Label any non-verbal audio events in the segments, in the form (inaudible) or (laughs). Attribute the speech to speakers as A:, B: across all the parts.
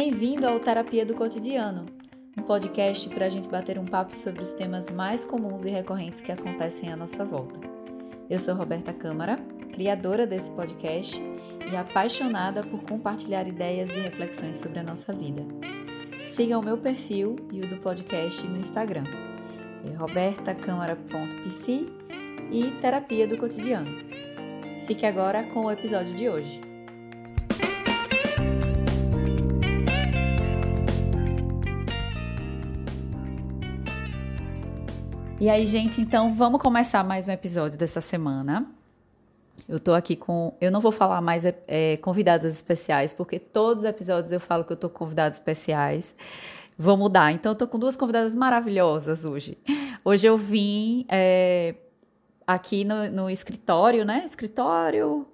A: Bem-vindo ao Terapia do Cotidiano, um podcast para a gente bater um papo sobre os temas mais comuns e recorrentes que acontecem à nossa volta. Eu sou Roberta Câmara, criadora desse podcast e apaixonada por compartilhar ideias e reflexões sobre a nossa vida. Siga o meu perfil e o do podcast no Instagram, é e Terapia do Cotidiano. Fique agora com o episódio de hoje. E aí, gente, então vamos começar mais um episódio dessa semana. Eu tô aqui com. Eu não vou falar mais é, é, convidadas especiais, porque todos os episódios eu falo que eu tô com convidados especiais. Vou mudar. Então, eu tô com duas convidadas maravilhosas hoje. Hoje eu vim é, aqui no, no escritório, né? Escritório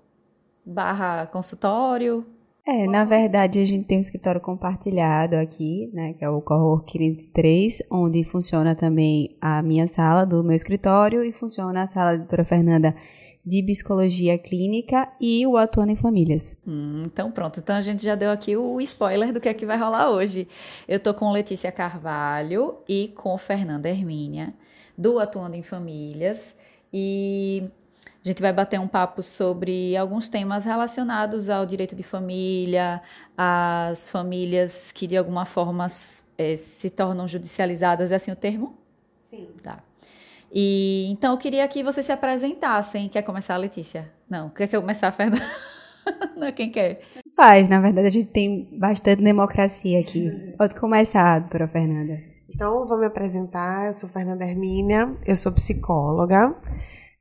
A: barra consultório,
B: é, na verdade, a gente tem um escritório compartilhado aqui, né, que é o Cowork 503, onde funciona também a minha sala do meu escritório e funciona a sala da doutora Fernanda de psicologia clínica e o atuando em famílias.
A: Hum, então pronto, então a gente já deu aqui o spoiler do que é que vai rolar hoje. Eu tô com Letícia Carvalho e com Fernanda Hermínia do Atuando em Famílias e a gente vai bater um papo sobre alguns temas relacionados ao direito de família, as famílias que de alguma forma é, se tornam judicializadas, é assim o termo?
B: Sim.
A: Tá. E então eu queria que vocês se apresentassem. Quer começar, Letícia? Não, quer que eu começar, Fernanda? (laughs) Não, quem quer?
B: Faz, na verdade a gente tem bastante democracia aqui. Pode começar, doutora Fernanda.
C: Então, vou me apresentar. Eu sou Fernanda Hermínia, eu sou psicóloga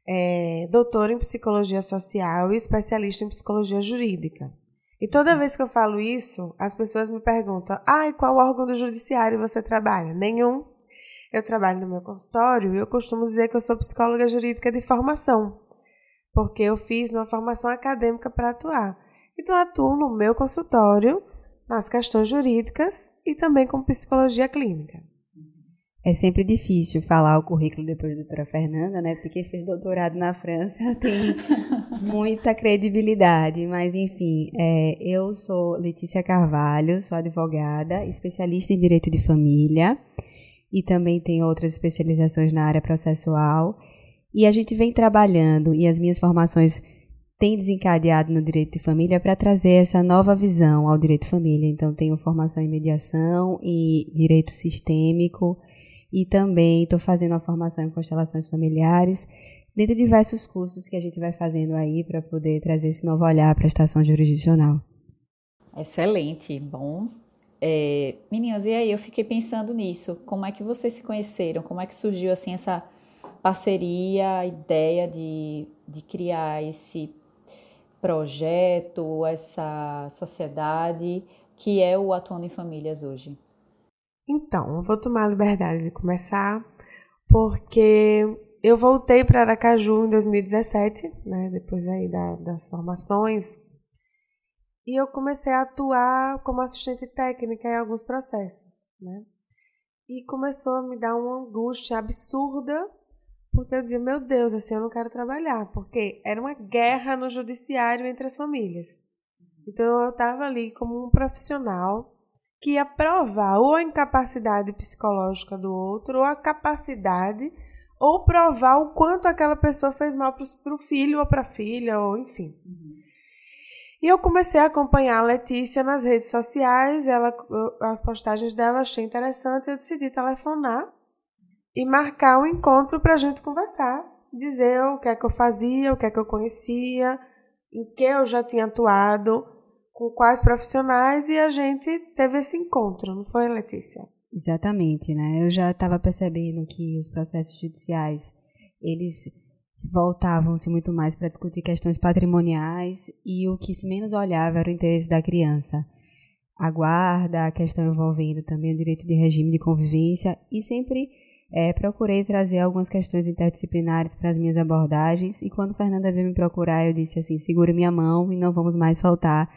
C: é, doutora em psicologia social e especialista em psicologia jurídica. E toda vez que eu falo isso, as pessoas me perguntam: ah, e qual órgão do judiciário você trabalha? Nenhum. Eu trabalho no meu consultório e eu costumo dizer que eu sou psicóloga jurídica de formação, porque eu fiz uma formação acadêmica para atuar. Então, atuo no meu consultório nas questões jurídicas e também com psicologia clínica.
B: É sempre difícil falar o currículo depois da doutora Fernanda, né? Porque quem fez doutorado na França (laughs) tem muita credibilidade. Mas, enfim, é, eu sou Letícia Carvalho, sou advogada, especialista em direito de família e também tenho outras especializações na área processual. E a gente vem trabalhando e as minhas formações têm desencadeado no direito de família para trazer essa nova visão ao direito de família. Então, tenho formação em mediação e direito sistêmico e também estou fazendo uma formação em constelações familiares, dentre diversos cursos que a gente vai fazendo aí para poder trazer esse novo olhar à prestação jurisdicional.
A: Excelente, bom. É, meninas, e aí eu fiquei pensando nisso. Como é que vocês se conheceram? Como é que surgiu assim essa parceria, a ideia de, de criar esse projeto, essa sociedade que é o Atuando em Famílias hoje?
C: Então, eu vou tomar a liberdade de começar, porque eu voltei para Aracaju em 2017, né, depois aí da, das formações, e eu comecei a atuar como assistente técnica em alguns processos, né? E começou a me dar uma angústia absurda, porque eu dizia, meu Deus, assim, eu não quero trabalhar, porque era uma guerra no judiciário entre as famílias. Então eu estava ali como um profissional que ia provar ou a incapacidade psicológica do outro, ou a capacidade, ou provar o quanto aquela pessoa fez mal para o filho ou para a filha, ou enfim. E eu comecei a acompanhar a Letícia nas redes sociais, ela, as postagens dela achei interessante, eu decidi telefonar e marcar um encontro para a gente conversar, dizer o que é que eu fazia, o que é que eu conhecia, em que eu já tinha atuado, com quais profissionais e a gente teve esse encontro, não foi, Letícia?
B: Exatamente, né? Eu já estava percebendo que os processos judiciais, eles voltavam-se muito mais para discutir questões patrimoniais e o que se menos olhava era o interesse da criança. A guarda, a questão envolvendo também o direito de regime de convivência e sempre é, procurei trazer algumas questões interdisciplinares para as minhas abordagens e quando Fernanda veio me procurar eu disse assim, segure minha mão e não vamos mais soltar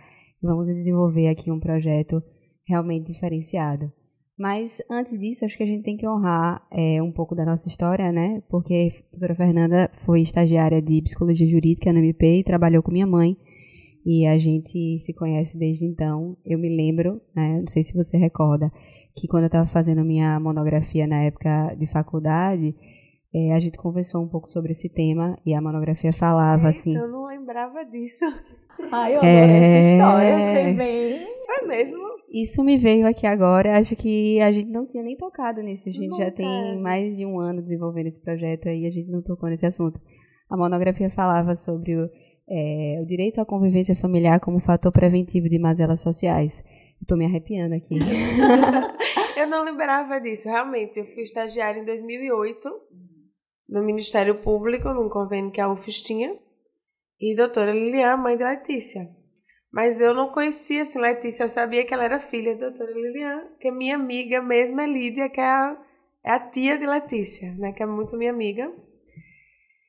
B: vamos desenvolver aqui um projeto realmente diferenciado. Mas antes disso, acho que a gente tem que honrar é, um pouco da nossa história, né? Porque a doutora Fernanda foi estagiária de psicologia jurídica na MP e trabalhou com minha mãe. e a gente se conhece desde então. Eu me lembro, né, não sei se você recorda, que quando eu estava fazendo minha monografia na época de faculdade, é, a gente conversou um pouco sobre esse tema e a monografia falava
C: Eita,
B: assim.
C: Eu não lembrava disso.
A: Ai, eu adoro é... essa história, achei bem.
C: Foi mesmo?
B: Isso me veio aqui agora. Acho que a gente não tinha nem tocado nisso. A gente não já tem mais de um ano desenvolvendo esse projeto aí, a gente não tocou nesse assunto. A monografia falava sobre o, é, o direito à convivência familiar como fator preventivo de mazelas sociais. Estou me arrepiando aqui. (laughs)
C: eu não lembrava disso. Realmente, eu fui estagiária em 2008 no Ministério Público, num convênio que a UFES tinha. E doutora Lilian, mãe de Letícia. Mas eu não conhecia assim Letícia, eu sabia que ela era filha da doutora Lilian, que é minha amiga mesmo é Lídia, que é a, é a tia de Letícia, né, que é muito minha amiga.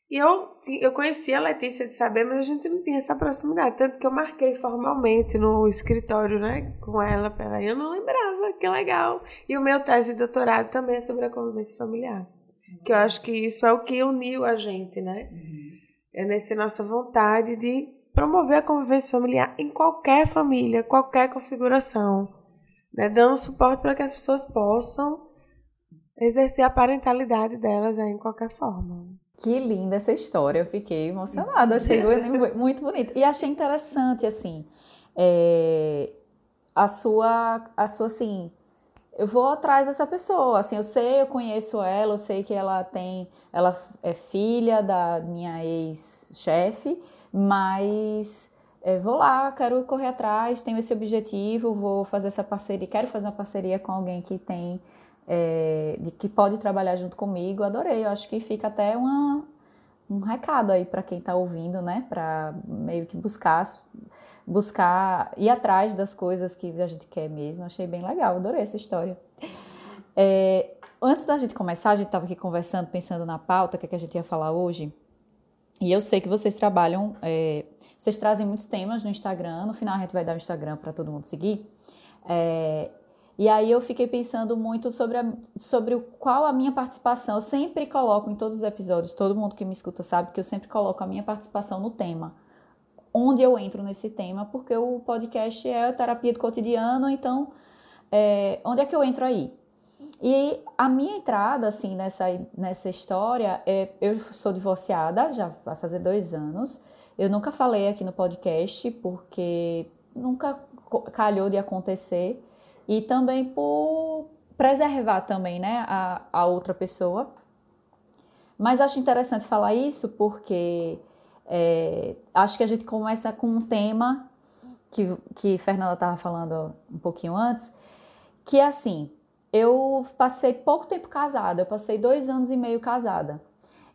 C: E eu, eu conhecia a Letícia de saber, mas a gente não tinha essa proximidade. Tanto que eu marquei formalmente no escritório, né, com ela. Peraí, eu não lembrava, que legal. E o meu tese de doutorado também é sobre a convivência familiar. Que eu acho que isso é o que uniu a gente, né? Uhum. É nessa nossa vontade de promover a convivência familiar em qualquer família, qualquer configuração. Né, dando suporte para que as pessoas possam exercer a parentalidade delas aí, em qualquer forma.
A: Que linda essa história, eu fiquei emocionada, achei muito bonita. E achei interessante, assim, é, a sua, a sua, assim, eu vou atrás dessa pessoa, assim, eu sei, eu conheço ela, eu sei que ela tem, ela é filha da minha ex-chefe, mas é, vou lá, quero correr atrás, tenho esse objetivo, vou fazer essa parceria, quero fazer uma parceria com alguém que tem é, de que pode trabalhar junto comigo, adorei. Eu acho que fica até uma, um recado aí para quem está ouvindo, né? Para meio que buscar, buscar, ir atrás das coisas que a gente quer mesmo. Achei bem legal, adorei essa história. É, antes da gente começar, a gente estava aqui conversando, pensando na pauta, o que, é que a gente ia falar hoje. E eu sei que vocês trabalham, é, vocês trazem muitos temas no Instagram. No final a gente vai dar o Instagram para todo mundo seguir. É, e aí eu fiquei pensando muito sobre, a, sobre o, qual a minha participação. Eu sempre coloco em todos os episódios, todo mundo que me escuta sabe que eu sempre coloco a minha participação no tema. Onde eu entro nesse tema, porque o podcast é terapia do cotidiano, então é, onde é que eu entro aí? E a minha entrada, assim, nessa, nessa história, é, eu sou divorciada, já vai fazer dois anos. Eu nunca falei aqui no podcast, porque nunca calhou de acontecer e também por preservar também, né, a, a outra pessoa. Mas acho interessante falar isso porque é, acho que a gente começa com um tema que, que Fernanda estava falando um pouquinho antes, que é assim, eu passei pouco tempo casada, eu passei dois anos e meio casada.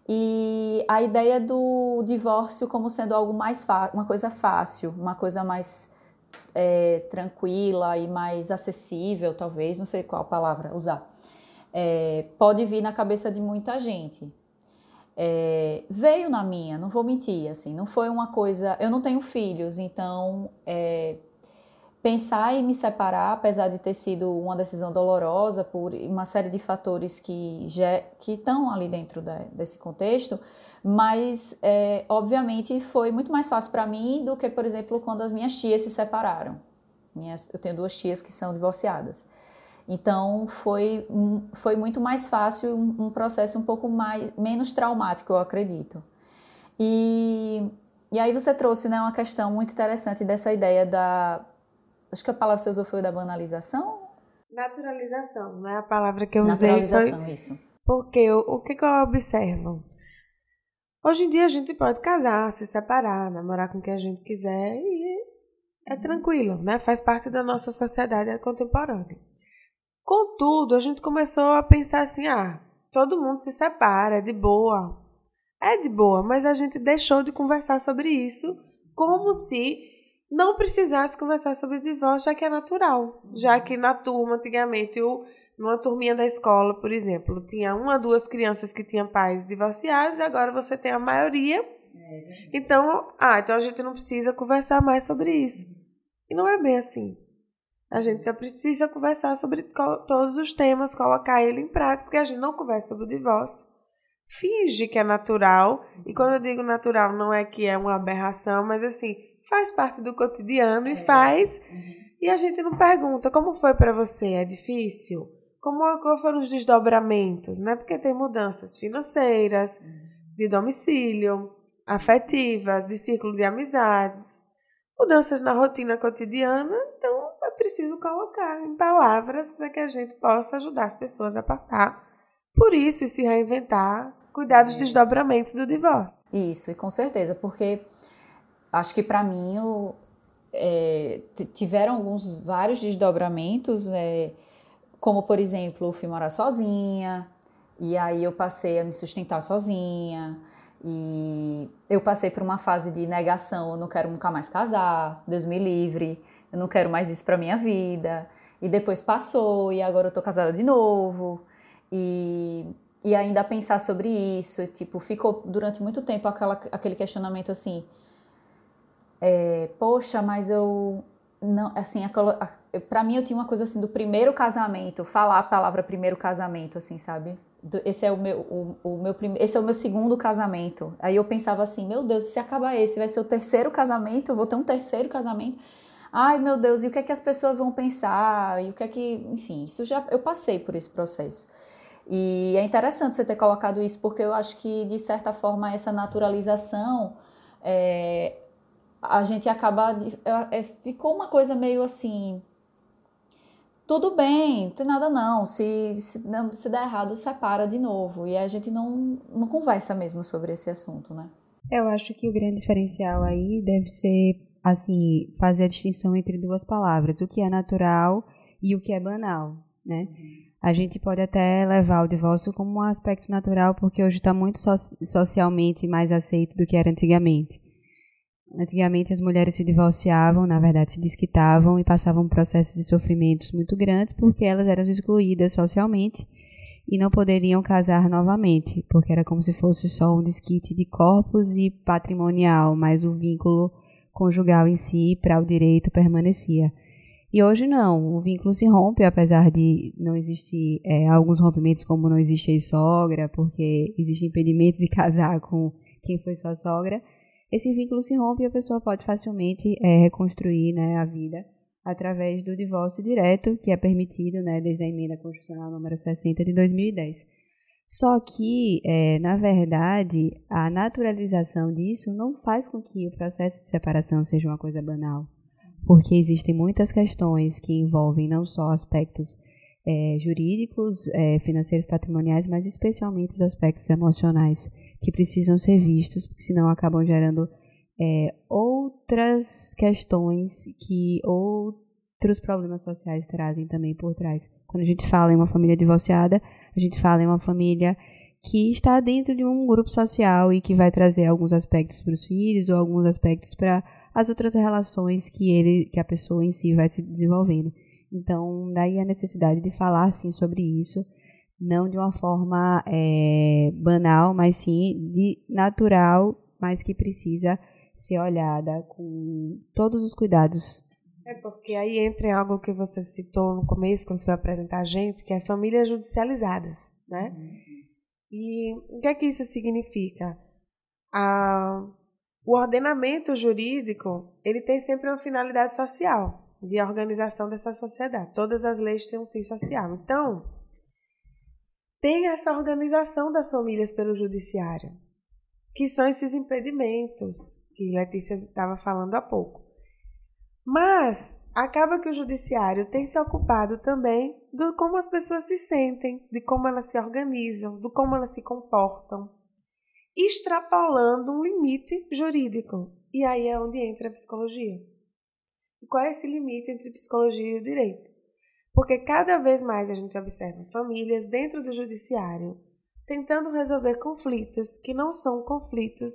A: E a ideia do divórcio como sendo algo mais uma coisa fácil, uma coisa mais é, tranquila e mais acessível, talvez, não sei qual palavra usar, é, pode vir na cabeça de muita gente. É, veio na minha, não vou mentir, assim, não foi uma coisa. Eu não tenho filhos, então é, pensar em me separar, apesar de ter sido uma decisão dolorosa por uma série de fatores que já que estão ali dentro desse contexto, mas é, obviamente foi muito mais fácil para mim do que, por exemplo, quando as minhas tias se separaram. Minhas, eu tenho duas tias que são divorciadas. Então foi, foi muito mais fácil, um, processo um pouco mais, menos traumático, eu acredito. E, e aí você trouxe né, uma questão muito interessante dessa ideia da. Acho que a palavra que você usou foi da banalização?
C: Naturalização, não é a palavra que eu usei.
A: Foi... isso.
C: Porque o, o que, que eu observo? Hoje em dia a gente pode casar, se separar, namorar com quem a gente quiser e é tranquilo, né? Faz parte da nossa sociedade contemporânea. Contudo, a gente começou a pensar assim: ah, todo mundo se separa, é de boa. É de boa, mas a gente deixou de conversar sobre isso como se não precisasse conversar sobre divórcio, já que é natural. Já que na turma, antigamente, o numa turminha da escola, por exemplo, tinha uma, duas crianças que tinham pais divorciados, e agora você tem a maioria. É então, ah, então a gente não precisa conversar mais sobre isso. E não é bem assim. A gente precisa conversar sobre todos os temas, colocar ele em prática, porque a gente não conversa sobre o divórcio. Finge que é natural, e quando eu digo natural, não é que é uma aberração, mas assim, faz parte do cotidiano e faz. E a gente não pergunta como foi para você, é difícil? Como qual foram os desdobramentos, né? Porque tem mudanças financeiras, de domicílio, afetivas, de ciclo de amizades, mudanças na rotina cotidiana, é preciso colocar em palavras para que a gente possa ajudar as pessoas a passar por isso e se reinventar, cuidar dos desdobramentos do divórcio.
A: Isso, e com certeza, porque acho que para mim o, é, tiveram alguns vários desdobramentos, é, como por exemplo, eu fui morar sozinha, e aí eu passei a me sustentar sozinha, e eu passei por uma fase de negação, eu não quero nunca mais casar, Deus me livre, eu não quero mais isso para minha vida. E depois passou, e agora eu tô casada de novo. E, e ainda pensar sobre isso, tipo, ficou durante muito tempo aquela, aquele questionamento assim, é, poxa, mas eu não, assim, para mim eu tinha uma coisa assim do primeiro casamento, falar a palavra primeiro casamento, assim, sabe? Esse é o meu, o, o meu esse é o meu segundo casamento. Aí eu pensava assim, meu Deus, se acabar esse, vai ser o terceiro casamento, eu vou ter um terceiro casamento. Ai, meu Deus, e o que é que as pessoas vão pensar? E o que é que, enfim, isso já eu passei por esse processo. E é interessante você ter colocado isso, porque eu acho que, de certa forma, essa naturalização é, a gente acaba. É, é, ficou uma coisa meio assim. Tudo bem, não tem nada não. Se, se, se der errado, separa de novo. E a gente não, não conversa mesmo sobre esse assunto, né?
B: Eu acho que o grande diferencial aí deve ser, assim, fazer a distinção entre duas palavras: o que é natural e o que é banal, né? A gente pode até levar o divórcio como um aspecto natural, porque hoje está muito so socialmente mais aceito do que era antigamente. Antigamente as mulheres se divorciavam, na verdade se desquitavam e passavam processos de sofrimentos muito grandes porque elas eram excluídas socialmente e não poderiam casar novamente, porque era como se fosse só um desquite de corpos e patrimonial, mas o vínculo conjugal em si para o direito permanecia. E hoje não, o vínculo se rompe, apesar de não existir é, alguns rompimentos, como não existe sogra, porque existem impedimentos de (laughs) casar com quem foi sua sogra esse vínculo se rompe e a pessoa pode facilmente é, reconstruir né, a vida através do divórcio direto, que é permitido né, desde a emenda constitucional número 60 de 2010. Só que, é, na verdade, a naturalização disso não faz com que o processo de separação seja uma coisa banal, porque existem muitas questões que envolvem não só aspectos é, jurídicos, é, financeiros, patrimoniais, mas especialmente os aspectos emocionais que precisam ser vistos, porque senão acabam gerando é, outras questões que outros problemas sociais trazem também por trás. Quando a gente fala em uma família divorciada, a gente fala em uma família que está dentro de um grupo social e que vai trazer alguns aspectos para os filhos ou alguns aspectos para as outras relações que ele, que a pessoa em si vai se desenvolvendo. Então, daí a necessidade de falar sim sobre isso não de uma forma é, banal, mas sim de natural, mas que precisa ser olhada com todos os cuidados.
C: É porque aí entra algo que você citou no começo, quando você foi apresentar a gente, que é famílias judicializadas, né? Uhum. E o que é que isso significa? Ah, o ordenamento jurídico, ele tem sempre uma finalidade social, de organização dessa sociedade. Todas as leis têm um fim social. Então, tem essa organização das famílias pelo judiciário, que são esses impedimentos que Letícia estava falando há pouco. Mas acaba que o judiciário tem se ocupado também do como as pessoas se sentem, de como elas se organizam, do como elas se comportam, extrapolando um limite jurídico. E aí é onde entra a psicologia. E qual é esse limite entre psicologia e o direito? Porque cada vez mais a gente observa famílias dentro do judiciário tentando resolver conflitos que não são conflitos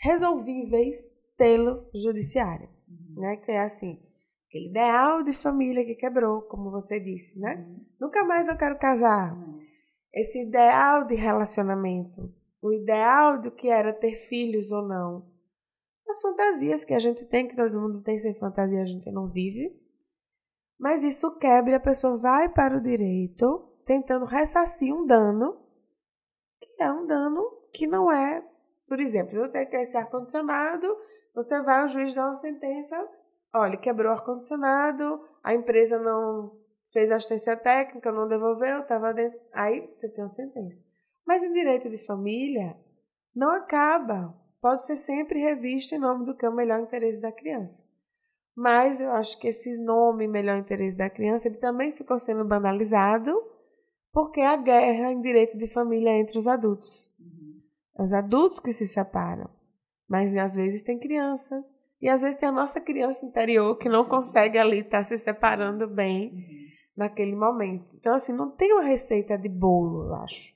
C: resolvíveis pelo judiciário, uhum. né? Que é assim, aquele ideal de família que quebrou, como você disse, né? Uhum. Nunca mais eu quero casar. Uhum. Esse ideal de relacionamento, o ideal do que era ter filhos ou não. As fantasias que a gente tem, que todo mundo tem sem fantasia, a gente não vive. Mas isso quebra e a pessoa vai para o direito tentando ressarcir um dano, que é um dano que não é. Por exemplo, eu tenho esse ar-condicionado, Você vai, o juiz dá uma sentença, olha, quebrou o ar-condicionado, a empresa não fez assistência técnica, não devolveu, estava dentro. Aí você tem uma sentença. Mas em direito de família, não acaba. Pode ser sempre revisto em nome do que é o melhor interesse da criança. Mas eu acho que esse nome melhor interesse da criança ele também ficou sendo banalizado porque a guerra em direito de família é entre os adultos. Uhum. Os adultos que se separam. Mas às vezes tem crianças. E às vezes tem a nossa criança interior que não consegue ali estar tá se separando bem uhum. naquele momento. Então, assim, não tem uma receita de bolo, eu acho,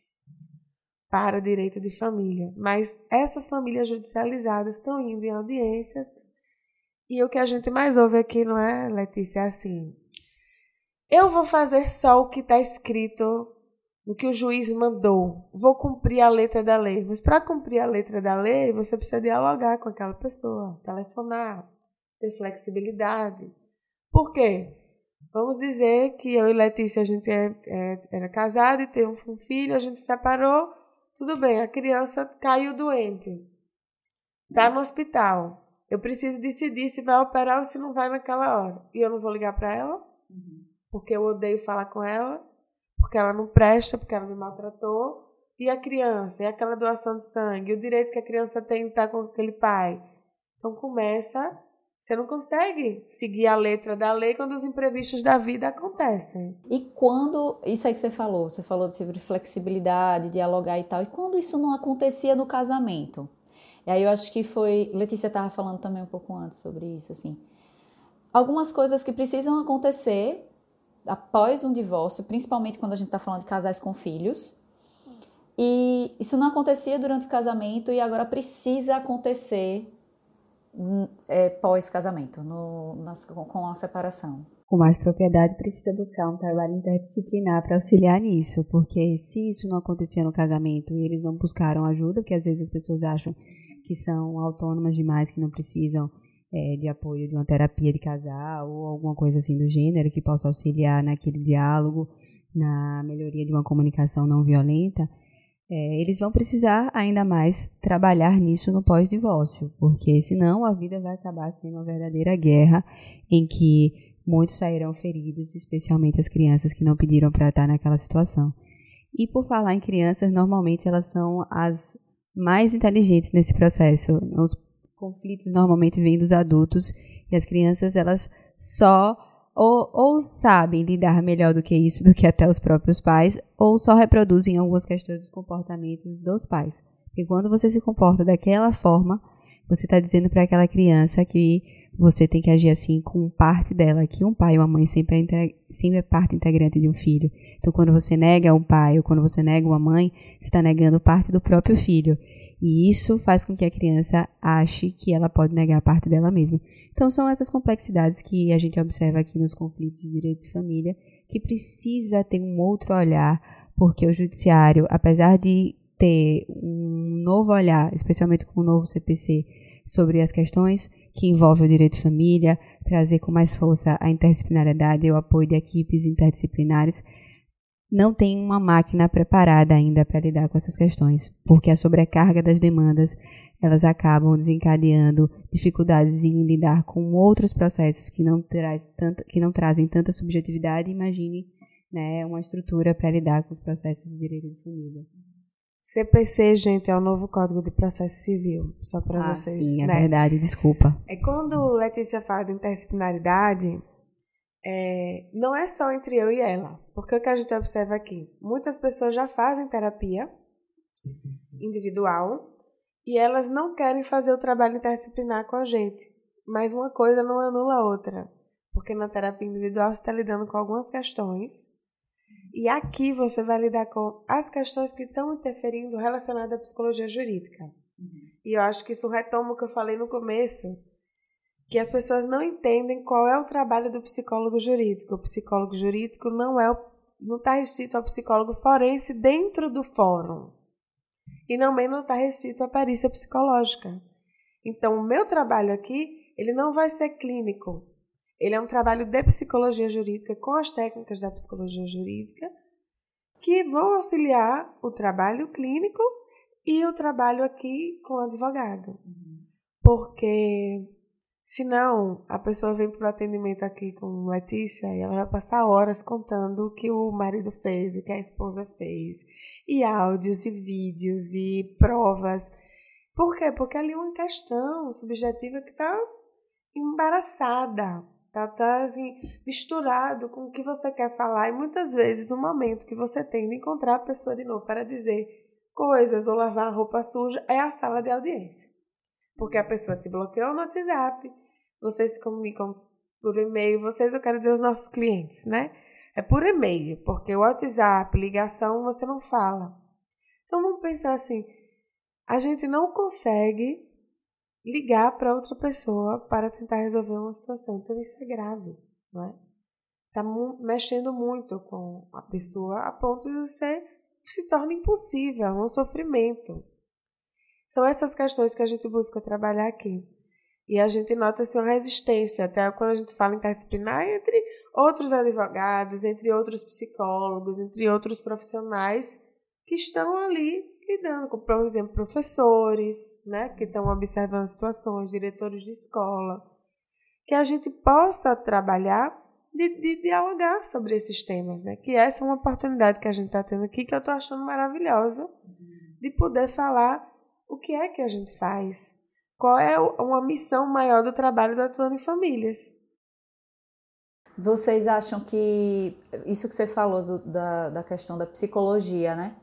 C: para direito de família. Mas essas famílias judicializadas estão indo em audiências. E o que a gente mais ouve aqui, não é, Letícia? É assim: eu vou fazer só o que está escrito no que o juiz mandou. Vou cumprir a letra da lei. Mas para cumprir a letra da lei, você precisa dialogar com aquela pessoa, telefonar, ter flexibilidade. Por quê? Vamos dizer que eu e Letícia a gente é, é, era casada e tem um filho, a gente se separou. Tudo bem, a criança caiu doente. Está no hospital. Eu preciso decidir se vai operar ou se não vai naquela hora. E eu não vou ligar para ela? Uhum porque eu odeio falar com ela, porque ela não presta, porque ela me maltratou. E a criança, e aquela doação de sangue, o direito que a criança tem de estar com aquele pai. Então começa, você não consegue seguir a letra da lei quando os imprevistos da vida acontecem.
A: E quando, isso aí que você falou, você falou sobre flexibilidade, dialogar e tal, e quando isso não acontecia no casamento? E aí eu acho que foi, Letícia estava falando também um pouco antes sobre isso, assim. Algumas coisas que precisam acontecer após um divórcio, principalmente quando a gente está falando de casais com filhos. E isso não acontecia durante o casamento e agora precisa acontecer hum, é, pós-casamento, com a separação.
B: Com mais propriedade, precisa buscar um trabalho interdisciplinar para auxiliar nisso, porque se isso não acontecia no casamento e eles não buscaram ajuda, porque às vezes as pessoas acham que são autônomas demais, que não precisam é, de apoio de uma terapia de casal ou alguma coisa assim do gênero que possa auxiliar naquele diálogo, na melhoria de uma comunicação não violenta, é, eles vão precisar ainda mais trabalhar nisso no pós-divórcio, porque senão a vida vai acabar sendo uma verdadeira guerra em que muitos sairão feridos, especialmente as crianças que não pediram para estar naquela situação. E por falar em crianças, normalmente elas são as mais inteligentes nesse processo. Os conflitos normalmente vêm dos adultos e as crianças elas só ou, ou, sabem lidar melhor do que isso, do que até os próprios pais, ou só reproduzem algumas questões dos comportamentos dos pais. Porque quando você se comporta daquela forma, você está dizendo para aquela criança que você tem que agir assim com parte dela, que um pai e uma mãe sempre é, sempre é parte integrante de um filho. Então, quando você nega um pai ou quando você nega uma mãe, você está negando parte do próprio filho. E isso faz com que a criança ache que ela pode negar parte dela mesma. Então, são essas complexidades que a gente observa aqui nos conflitos de direito de família, que precisa ter um outro olhar, porque o judiciário, apesar de ter um novo olhar, especialmente com o novo CPC, sobre as questões que envolvem o direito de família, trazer com mais força a interdisciplinariedade e o apoio de equipes interdisciplinares, não tem uma máquina preparada ainda para lidar com essas questões, porque a sobrecarga das demandas elas acabam desencadeando dificuldades em lidar com outros processos que não, traz tanta, que não trazem tanta subjetividade. Imagine né, uma estrutura para lidar com os processos de direito de família.
C: CPC, gente, é o novo Código de Processo Civil, só para
B: ah,
C: vocês.
B: Sim, é
C: né?
B: verdade, desculpa.
C: É quando Letícia fala de interdisciplinaridade, é, não é só entre eu e ela, porque o que a gente observa aqui, muitas pessoas já fazem terapia individual e elas não querem fazer o trabalho interdisciplinar com a gente, mas uma coisa não anula a outra, porque na terapia individual você está lidando com algumas questões e aqui você vai lidar com as questões que estão interferindo relacionadas à psicologia jurídica. E eu acho que isso retoma o que eu falei no começo, que as pessoas não entendem qual é o trabalho do psicólogo jurídico. O psicólogo jurídico não é não está restrito ao psicólogo forense dentro do fórum. E também não está restrito à perícia psicológica. Então, o meu trabalho aqui, ele não vai ser clínico. Ele é um trabalho de psicologia jurídica com as técnicas da psicologia jurídica que vão auxiliar o trabalho clínico e o trabalho aqui com o advogado. porque senão a pessoa vem para o atendimento aqui com Letícia e ela vai passar horas contando o que o marido fez, o que a esposa fez, e áudios e vídeos e provas. Por quê? Porque ali é uma questão subjetiva que está embaraçada, tá, tá assim, misturado com o que você quer falar e muitas vezes o momento que você tem de encontrar a pessoa de novo para dizer coisas ou lavar a roupa suja é a sala de audiência. Porque a pessoa te bloqueou no WhatsApp, vocês se comunicam por e-mail, vocês, eu quero dizer os nossos clientes, né? É por e-mail, porque o WhatsApp, ligação, você não fala. Então vamos pensar assim, a gente não consegue ligar para outra pessoa para tentar resolver uma situação. Então isso é grave, não é? Está mexendo muito com a pessoa a ponto de você se torna impossível, é um sofrimento. São essas questões que a gente busca trabalhar aqui. E a gente nota assim, uma resistência, até quando a gente fala interdisciplinar, entre outros advogados, entre outros psicólogos, entre outros profissionais que estão ali lidando com, por exemplo, professores, né, que estão observando situações, diretores de escola, que a gente possa trabalhar de, de dialogar sobre esses temas, né, que essa é uma oportunidade que a gente está tendo aqui que eu estou achando maravilhosa de poder falar o que é que a gente faz, qual é uma missão maior do trabalho do Atuando em Famílias.
A: Vocês acham que isso que você falou do, da, da questão da psicologia, né?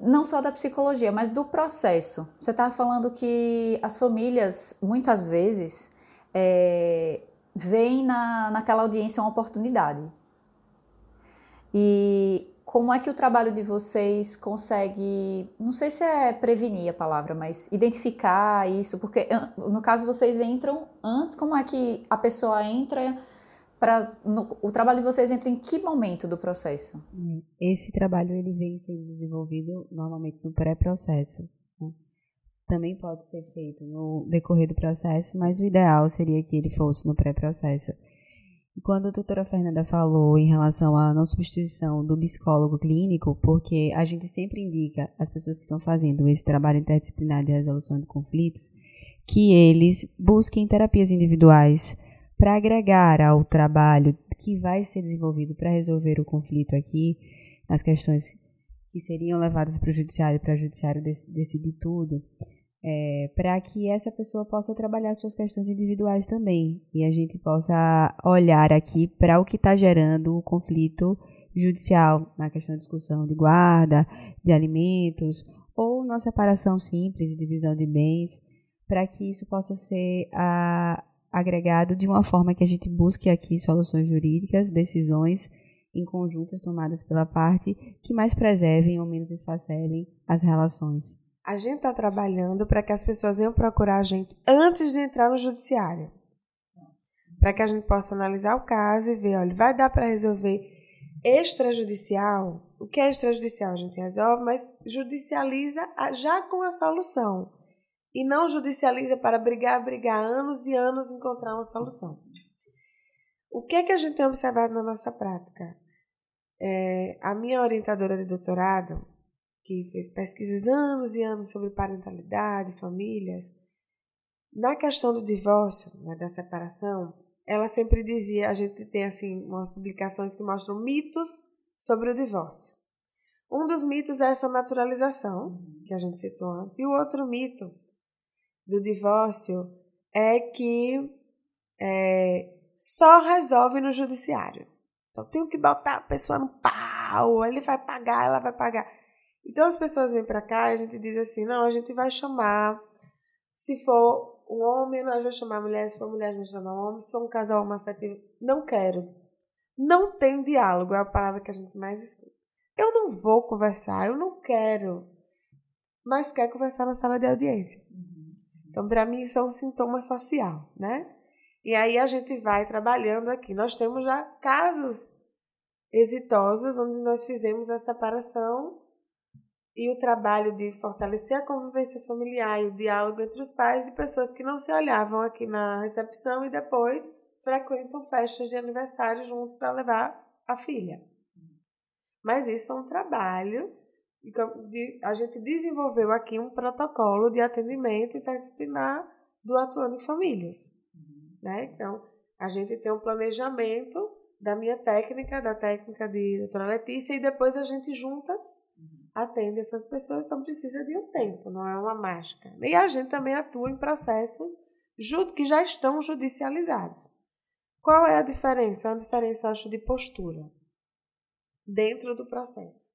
A: não só da psicologia, mas do processo. Você estava falando que as famílias, muitas vezes, é, veem na, naquela audiência uma oportunidade. E como é que o trabalho de vocês consegue, não sei se é prevenir a palavra, mas identificar isso? Porque no caso vocês entram antes, como é que a pessoa entra para o trabalho de vocês entra em que momento do processo?
B: Esse trabalho ele vem sendo desenvolvido normalmente no pré-processo. Né? Também pode ser feito no decorrer do processo, mas o ideal seria que ele fosse no pré-processo. Quando a doutora Fernanda falou em relação à não substituição do psicólogo clínico, porque a gente sempre indica às pessoas que estão fazendo esse trabalho interdisciplinar de resolução de conflitos que eles busquem terapias individuais para agregar ao trabalho que vai ser desenvolvido para resolver o conflito aqui, nas questões que seriam levadas para o judiciário, para o judiciário decidir tudo, é, para que essa pessoa possa trabalhar suas questões individuais também e a gente possa olhar aqui para o que está gerando o conflito judicial na questão da discussão de guarda, de alimentos ou na separação simples de divisão de bens, para que isso possa ser a, agregado de uma forma que a gente busque aqui soluções jurídicas, decisões em conjuntas tomadas pela parte que mais preservem ou menos esfacelem as relações.
C: A gente está trabalhando para que as pessoas venham procurar a gente antes de entrar no judiciário. Para que a gente possa analisar o caso e ver, olha, vai dar para resolver extrajudicial? O que é extrajudicial a gente resolve, mas judicializa já com a solução e não judicializa para brigar, brigar anos e anos encontrar uma solução. O que é que a gente tem observado na nossa prática? É, a minha orientadora de doutorado, que fez pesquisas anos e anos sobre parentalidade, famílias, na questão do divórcio, né, da separação, ela sempre dizia, a gente tem assim umas publicações que mostram mitos sobre o divórcio. Um dos mitos é essa naturalização, que a gente citou antes, e o outro mito do divórcio é que é, só resolve no judiciário. Então, tenho que botar a pessoa no pau, ele vai pagar, ela vai pagar. Então, as pessoas vêm para cá e a gente diz assim: não, a gente vai chamar, se for um homem, nós vamos chamar a mulher, se for mulher, nós vamos chamar um homem, se for um casal homoafetivo. Não quero. Não tem diálogo, é a palavra que a gente mais escuta. Eu não vou conversar, eu não quero. Mas quer conversar na sala de audiência. Então, para mim, isso é um sintoma social, né? E aí a gente vai trabalhando aqui. Nós temos já casos exitosos onde nós fizemos a separação e o trabalho de fortalecer a convivência familiar e o diálogo entre os pais de pessoas que não se olhavam aqui na recepção e depois frequentam festas de aniversário junto para levar a filha. Mas isso é um trabalho a gente desenvolveu aqui um protocolo de atendimento interdisciplinar do atuando em famílias. Né? Então, a gente tem um planejamento da minha técnica, da técnica de doutora Letícia, e depois a gente juntas atende essas pessoas, então precisa de um tempo, não é uma mágica. E a gente também atua em processos que já estão judicializados. Qual é a diferença? É uma diferença, eu acho, de postura dentro do processo,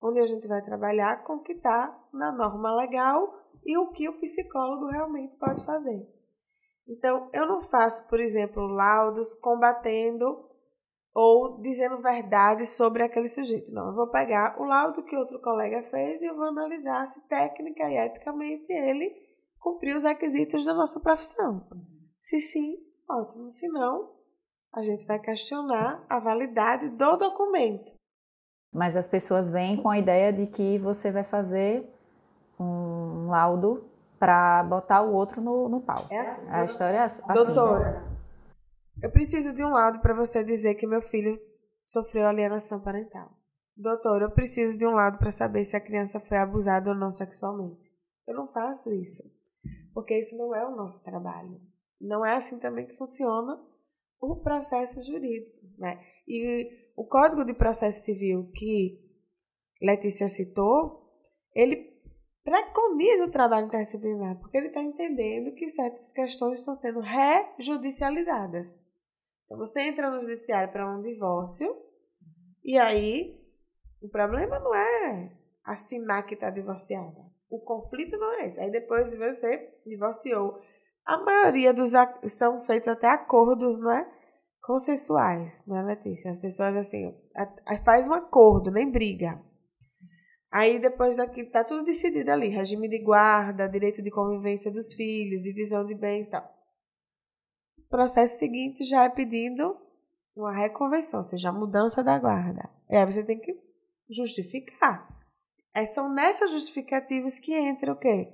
C: onde a gente vai trabalhar com o que está na norma legal e o que o psicólogo realmente pode fazer. Então, eu não faço, por exemplo, laudos combatendo ou dizendo verdade sobre aquele sujeito. Não, eu vou pegar o laudo que outro colega fez e eu vou analisar se técnica e eticamente ele cumpriu os requisitos da nossa profissão. Se sim, ótimo. Se não, a gente vai questionar a validade do documento.
A: Mas as pessoas vêm com a ideia de que você vai fazer um laudo para botar o outro no, no pau.
C: É assim.
A: A história é assim.
C: Doutora, eu preciso de um laudo para você dizer que meu filho sofreu alienação parental. Doutor, eu preciso de um laudo para saber se a criança foi abusada ou não sexualmente. Eu não faço isso, porque isso não é o nosso trabalho. Não é assim também que funciona o processo jurídico, né? E o Código de Processo Civil que Letícia citou, ele preconiza o trabalho interdisciplinar, porque ele está entendendo que certas questões estão sendo rejudicializadas. Então, você entra no judiciário para um divórcio, e aí o problema não é assinar que está divorciada. O conflito não é esse. Aí depois você divorciou. A maioria dos são feitos até acordos, não é? Consensuais, não é, Letícia? As pessoas assim, faz um acordo, nem briga. Aí depois daqui tá tudo decidido ali, regime de guarda, direito de convivência dos filhos, divisão de bens tal. Processo seguinte já é pedindo uma reconvenção, ou seja, a mudança da guarda. E aí você tem que justificar. É, são nessas justificativas que entra o quê?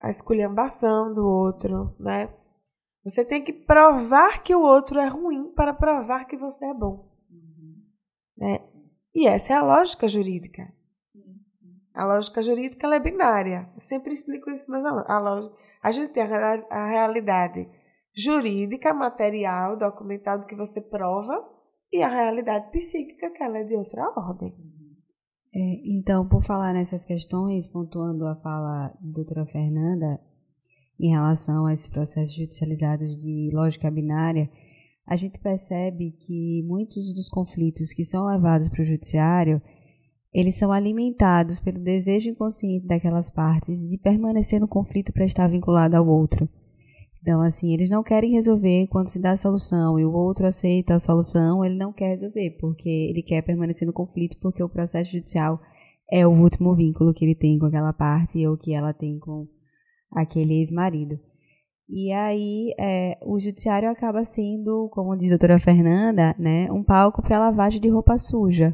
C: A esculhambação do outro, né? Você tem que provar que o outro é ruim para provar que você é bom. Uhum. Né? E essa é a lógica jurídica. A lógica jurídica é binária. Eu sempre explico isso, mas a, lógica, a gente tem a, realidade jurídica, material, documentado que você prova, e a realidade psíquica, que ela é de outra ordem.
B: É, então, por falar nessas questões, pontuando a fala da doutora Fernanda em relação a esses processos judicializados de lógica binária, a gente percebe que muitos dos conflitos que são levados para o judiciário, eles são alimentados pelo desejo inconsciente daquelas partes de permanecer no conflito para estar vinculado ao outro. Então, assim, eles não querem resolver quando se dá a solução e o outro aceita a solução, ele não quer resolver, porque ele quer permanecer no conflito, porque o processo judicial é o último vínculo que ele tem com aquela parte ou que ela tem com aquele ex-marido. E aí é, o judiciário acaba sendo, como diz a doutora Fernanda, né, um palco para lavagem de roupa suja,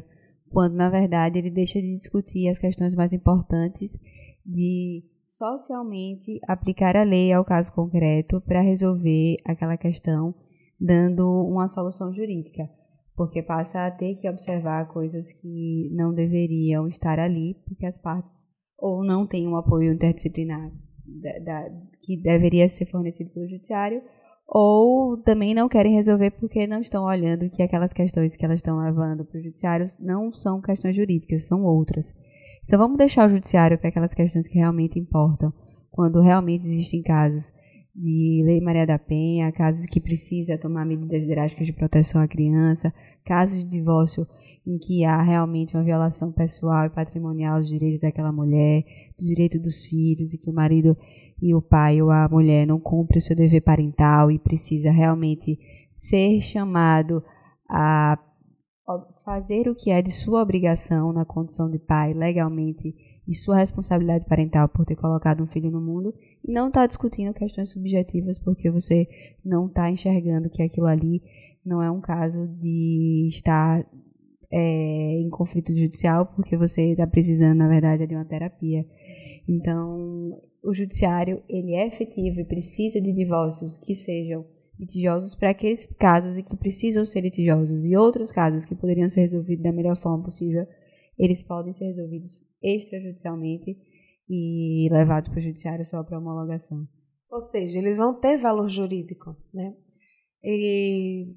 B: quando na verdade ele deixa de discutir as questões mais importantes de socialmente aplicar a lei ao caso concreto para resolver aquela questão, dando uma solução jurídica, porque passa a ter que observar coisas que não deveriam estar ali, porque as partes ou não têm um apoio interdisciplinar da, da, que deveria ser fornecido pelo judiciário, ou também não querem resolver porque não estão olhando que aquelas questões que elas estão levando para o judiciário não são questões jurídicas, são outras. Então vamos deixar o judiciário para aquelas questões que realmente importam, quando realmente existem casos de Lei Maria da Penha, casos que precisa tomar medidas drásticas de proteção à criança, casos de divórcio em que há realmente uma violação pessoal e patrimonial dos direitos daquela mulher, do direito dos filhos, e que o marido e o pai ou a mulher não cumpre o seu dever parental e precisa realmente ser chamado a fazer o que é de sua obrigação na condição de pai legalmente e sua responsabilidade parental por ter colocado um filho no mundo e não está discutindo questões subjetivas porque você não está enxergando que aquilo ali não é um caso de estar é, em conflito judicial porque você está precisando, na verdade, de uma terapia. Então, o judiciário ele é efetivo e precisa de divórcios que sejam litigiosos para aqueles casos que precisam ser litigiosos e outros casos que poderiam ser resolvidos da melhor forma possível, eles podem ser resolvidos extrajudicialmente e levados para o judiciário só para homologação.
C: Ou seja, eles vão ter valor jurídico, né? E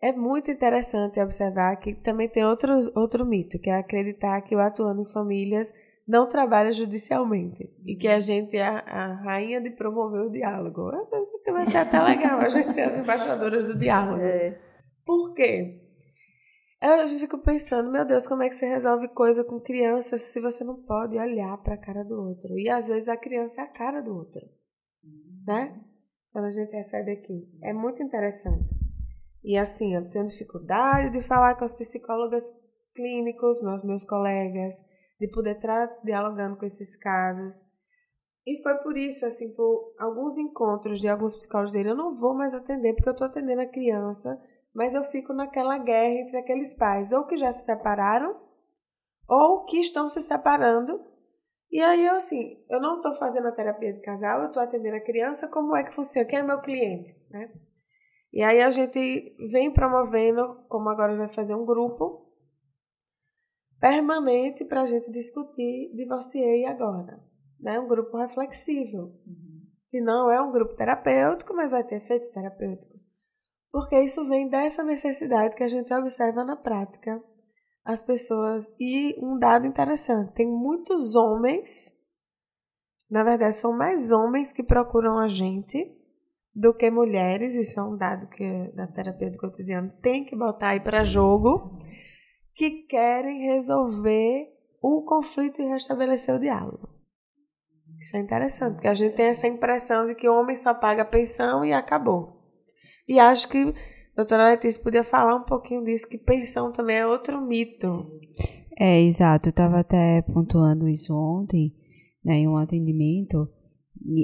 C: é muito interessante observar que também tem outro, outro mito, que é acreditar que o atuando em famílias não trabalha judicialmente e que a gente é a, a rainha de promover o diálogo. Eu acho que vai ser até legal a gente ser as embaixadoras do diálogo. É. Por quê? Eu fico pensando, meu Deus, como é que você resolve coisa com crianças se você não pode olhar para a cara do outro? E às vezes a criança é a cara do outro, né? Quando a gente recebe aqui. É muito interessante. E assim, eu tenho dificuldade de falar com as psicólogas clínicos, meus, meus colegas, de poder estar dialogando com esses casos. E foi por isso, assim, por alguns encontros de alguns psicólogos dele, eu não vou mais atender, porque eu estou atendendo a criança, mas eu fico naquela guerra entre aqueles pais, ou que já se separaram, ou que estão se separando. E aí, eu, assim, eu não estou fazendo a terapia de casal, eu estou atendendo a criança, como é que funciona? Quem é meu cliente, né? E aí a gente vem promovendo, como agora vai fazer um grupo permanente para a gente discutir divorciei agora, né? Um grupo reflexível. Uhum. Que não é um grupo terapêutico, mas vai ter efeitos terapêuticos. Porque isso vem dessa necessidade que a gente observa na prática as pessoas. E um dado interessante: tem muitos homens, na verdade, são mais homens que procuram a gente do que mulheres, isso é um dado que da terapia do cotidiano tem que botar aí para jogo, que querem resolver o conflito e restabelecer o diálogo. Isso é interessante, porque a gente tem essa impressão de que o homem só paga a pensão e acabou. E acho que a doutora Letícia podia falar um pouquinho disso, que pensão também é outro mito.
B: É, exato. Eu estava até pontuando isso ontem, né, em um atendimento,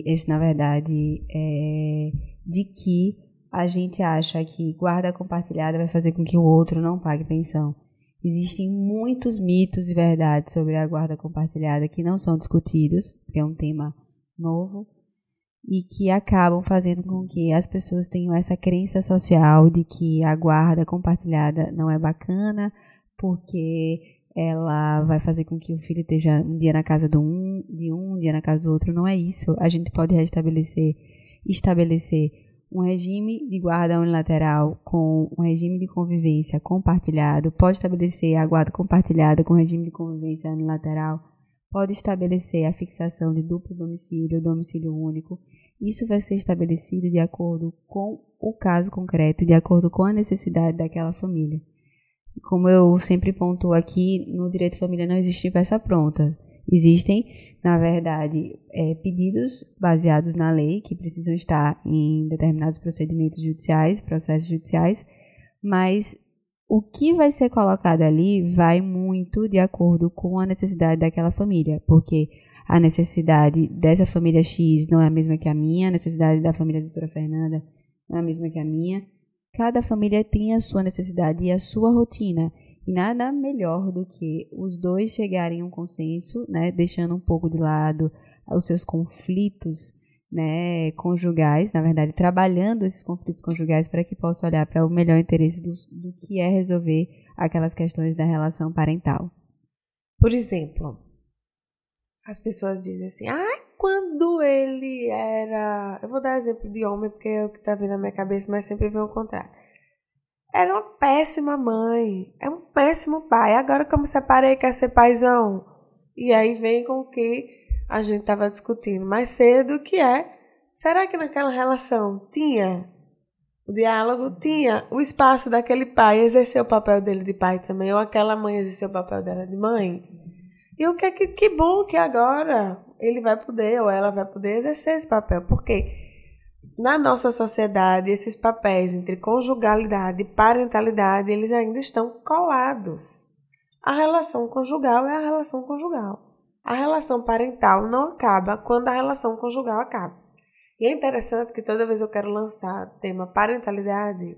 B: esse, na verdade, é de que a gente acha que guarda compartilhada vai fazer com que o outro não pague pensão. Existem muitos mitos e verdades sobre a guarda compartilhada que não são discutidos, que é um tema novo, e que acabam fazendo com que as pessoas tenham essa crença social de que a guarda compartilhada não é bacana, porque ela vai fazer com que o filho esteja um dia na casa do um, de um, um dia na casa do outro. Não é isso. A gente pode restabelecer, estabelecer um regime de guarda unilateral com um regime de convivência compartilhado, pode estabelecer a guarda compartilhada com regime de convivência unilateral, pode estabelecer a fixação de duplo domicílio, domicílio único. Isso vai ser estabelecido de acordo com o caso concreto, de acordo com a necessidade daquela família. Como eu sempre pontuo aqui, no direito de família não existe peça pronta. Existem, na verdade, é, pedidos baseados na lei que precisam estar em determinados procedimentos judiciais, processos judiciais, mas o que vai ser colocado ali vai muito de acordo com a necessidade daquela família, porque a necessidade dessa família X não é a mesma que a minha, a necessidade da família doutora Fernanda não é a mesma que a minha, Cada família tem a sua necessidade e a sua rotina. E nada melhor do que os dois chegarem a um consenso, né, deixando um pouco de lado os seus conflitos né, conjugais, na verdade, trabalhando esses conflitos conjugais para que possa olhar para o melhor interesse do, do que é resolver aquelas questões da relação parental.
C: Por exemplo, as pessoas dizem assim: ah, quando ele era. Eu vou dar exemplo de homem, porque é o que está vindo na minha cabeça, mas sempre vem o contrário. Era uma péssima mãe, é um péssimo pai. Agora, como separei, quer ser paizão? E aí vem com o que a gente estava discutindo mais cedo, que é: será que naquela relação tinha o diálogo? Tinha o espaço daquele pai exercer o papel dele de pai também, ou aquela mãe exercer o papel dela de mãe? E o que é que, que bom que agora ele vai poder ou ela vai poder exercer esse papel, porque na nossa sociedade esses papéis entre conjugalidade e parentalidade, eles ainda estão colados. A relação conjugal é a relação conjugal. A relação parental não acaba quando a relação conjugal acaba. E é interessante que toda vez eu quero lançar o tema parentalidade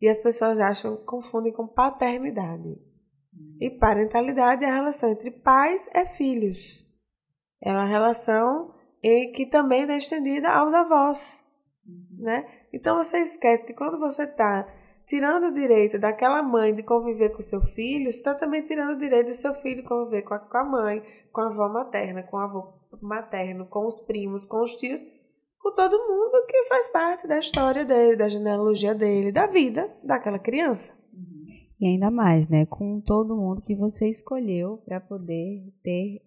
C: e as pessoas acham, confundem com paternidade. E parentalidade é a relação entre pais e filhos. É uma relação e que também é estendida aos avós, né? Então você esquece que quando você está tirando o direito daquela mãe de conviver com o seu filho, você está também tirando o direito do seu filho de conviver com a, com a mãe, com a avó materna, com o avô materno, com os primos, com os tios, com todo mundo que faz parte da história dele, da genealogia dele, da vida daquela criança.
B: E ainda mais, né, com todo mundo que você escolheu para poder ter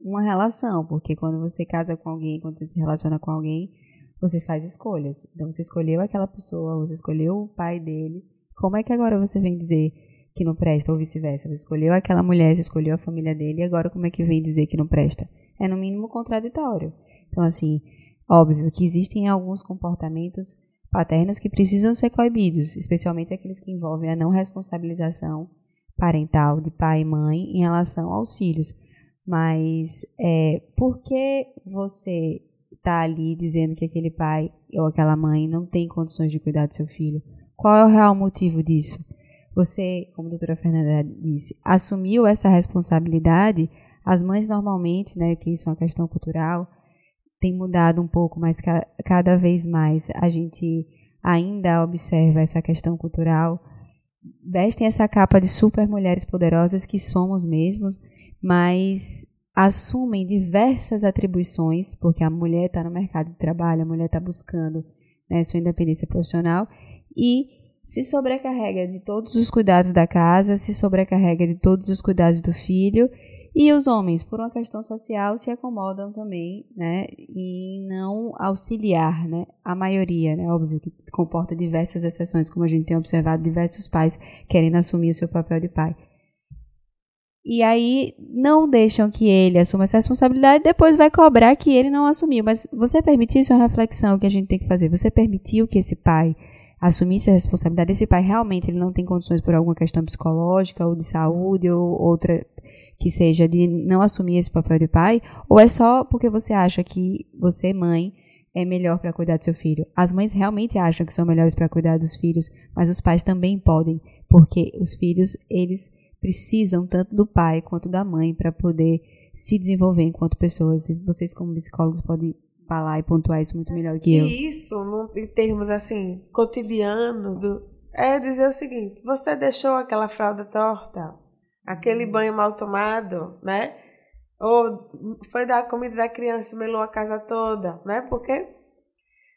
B: uma relação, porque quando você casa com alguém, quando você se relaciona com alguém, você faz escolhas. Então você escolheu aquela pessoa, você escolheu o pai dele. Como é que agora você vem dizer que não presta ou vice-versa? Você escolheu aquela mulher, você escolheu a família dele, e agora como é que vem dizer que não presta? É no mínimo contraditório. Então assim, óbvio que existem alguns comportamentos paternos que precisam ser coibidos, especialmente aqueles que envolvem a não responsabilização parental de pai e mãe em relação aos filhos. Mas é, por que você está ali dizendo que aquele pai ou aquela mãe não tem condições de cuidar do seu filho? Qual é o real motivo disso? Você, como a doutora Fernanda disse, assumiu essa responsabilidade. As mães normalmente, né, que isso é uma questão cultural, tem mudado um pouco, mas ca cada vez mais a gente ainda observa essa questão cultural. Vestem essa capa de super mulheres poderosas que somos mesmos, mas assumem diversas atribuições, porque a mulher está no mercado de trabalho, a mulher está buscando né, sua independência profissional e se sobrecarrega de todos os cuidados da casa, se sobrecarrega de todos os cuidados do filho e os homens, por uma questão social, se acomodam também, né, em não auxiliar, né, a maioria, né, óbvio que comporta diversas exceções, como a gente tem observado diversos pais querendo assumir o seu papel de pai. E aí não deixam que ele assuma essa responsabilidade, depois vai cobrar que ele não assumiu. Mas você permitiu isso é uma reflexão que a gente tem que fazer. Você permitiu que esse pai assumisse a responsabilidade? Esse pai realmente ele não tem condições por alguma questão psicológica ou de saúde ou outra que seja de não assumir esse papel de pai, ou é só porque você acha que você, mãe, é melhor para cuidar do seu filho. As mães realmente acham que são melhores para cuidar dos filhos, mas os pais também podem, porque os filhos, eles precisam tanto do pai quanto da mãe para poder se desenvolver enquanto pessoas. E vocês como psicólogos podem falar e pontuar isso muito melhor que eu.
C: E isso, em termos assim, cotidianos, do, é dizer o seguinte: você deixou aquela fralda torta? aquele banho mal tomado, né? Ou foi dar a comida da criança e melou a casa toda, né? Porque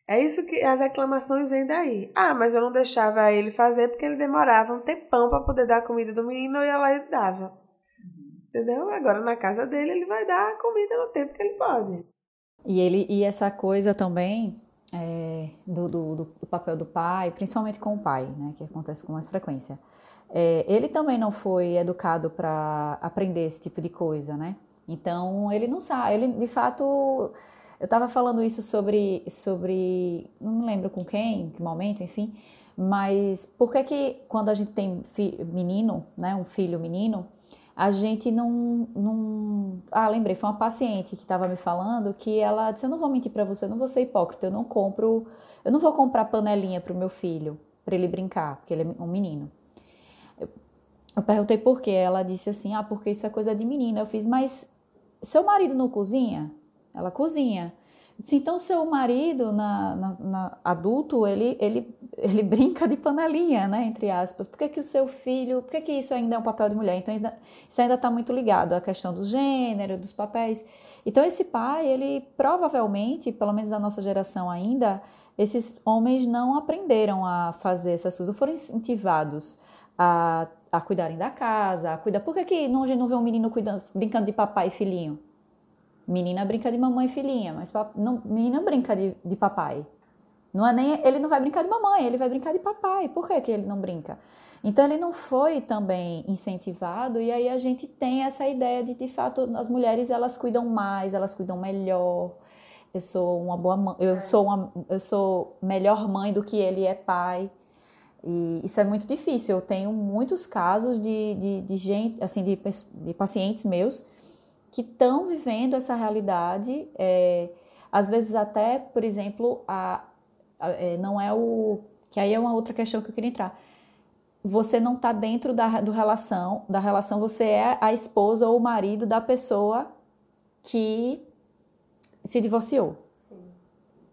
C: é isso que as reclamações vêm daí. Ah, mas eu não deixava ele fazer porque ele demorava um tempão para poder dar a comida do menino, eu ia lá e dava. Entendeu? Agora na casa dele ele vai dar a comida no tempo que ele pode.
A: E ele e essa coisa também é, do, do, do papel do pai, principalmente com o pai, né, que acontece com mais frequência. É, ele também não foi educado para aprender esse tipo de coisa, né? Então ele não sabe, ele de fato, eu estava falando isso sobre, sobre, não me lembro com quem, em que momento, enfim, mas por que que quando a gente tem menino, né, um filho menino, a gente não, não... Ah, lembrei, foi uma paciente que estava me falando que ela disse, eu não vou mentir para você, eu não vou ser hipócrita, eu não compro, eu não vou comprar panelinha para o meu filho, para ele brincar, porque ele é um menino. Eu perguntei por quê. Ela disse assim: ah, porque isso é coisa de menina. Eu fiz, mas seu marido não cozinha? Ela cozinha. Então seu marido, na, na, na, adulto, ele, ele, ele (laughs) brinca de panelinha, né? Entre aspas. Por que, que o seu filho. Por que, que isso ainda é um papel de mulher? Então, isso ainda está muito ligado à questão do gênero, dos papéis. Então, esse pai, ele provavelmente, pelo menos da nossa geração ainda, esses homens não aprenderam a fazer essas coisas, não foram incentivados a a cuidarem da casa, a cuidar. Por que, que não, a gente não vê um menino cuidando, brincando de papai e filhinho? Menina brinca de mamãe e filhinha, mas não, menina brinca de, de papai. Não é nem, ele não vai brincar de mamãe, ele vai brincar de papai. Por que, que ele não brinca? Então ele não foi também incentivado e aí a gente tem essa ideia de de fato as mulheres elas cuidam mais, elas cuidam melhor. Eu sou uma boa mãe, eu sou uma, eu sou melhor mãe do que ele é pai. E isso é muito difícil. Eu tenho muitos casos de, de, de gente, assim, de, de, pacientes meus que estão vivendo essa realidade. É, às vezes até, por exemplo, a, a é, não é o que aí é uma outra questão que eu queria entrar. Você não está dentro da, do relação, da relação. Você é a esposa ou o marido da pessoa que se divorciou. Sim.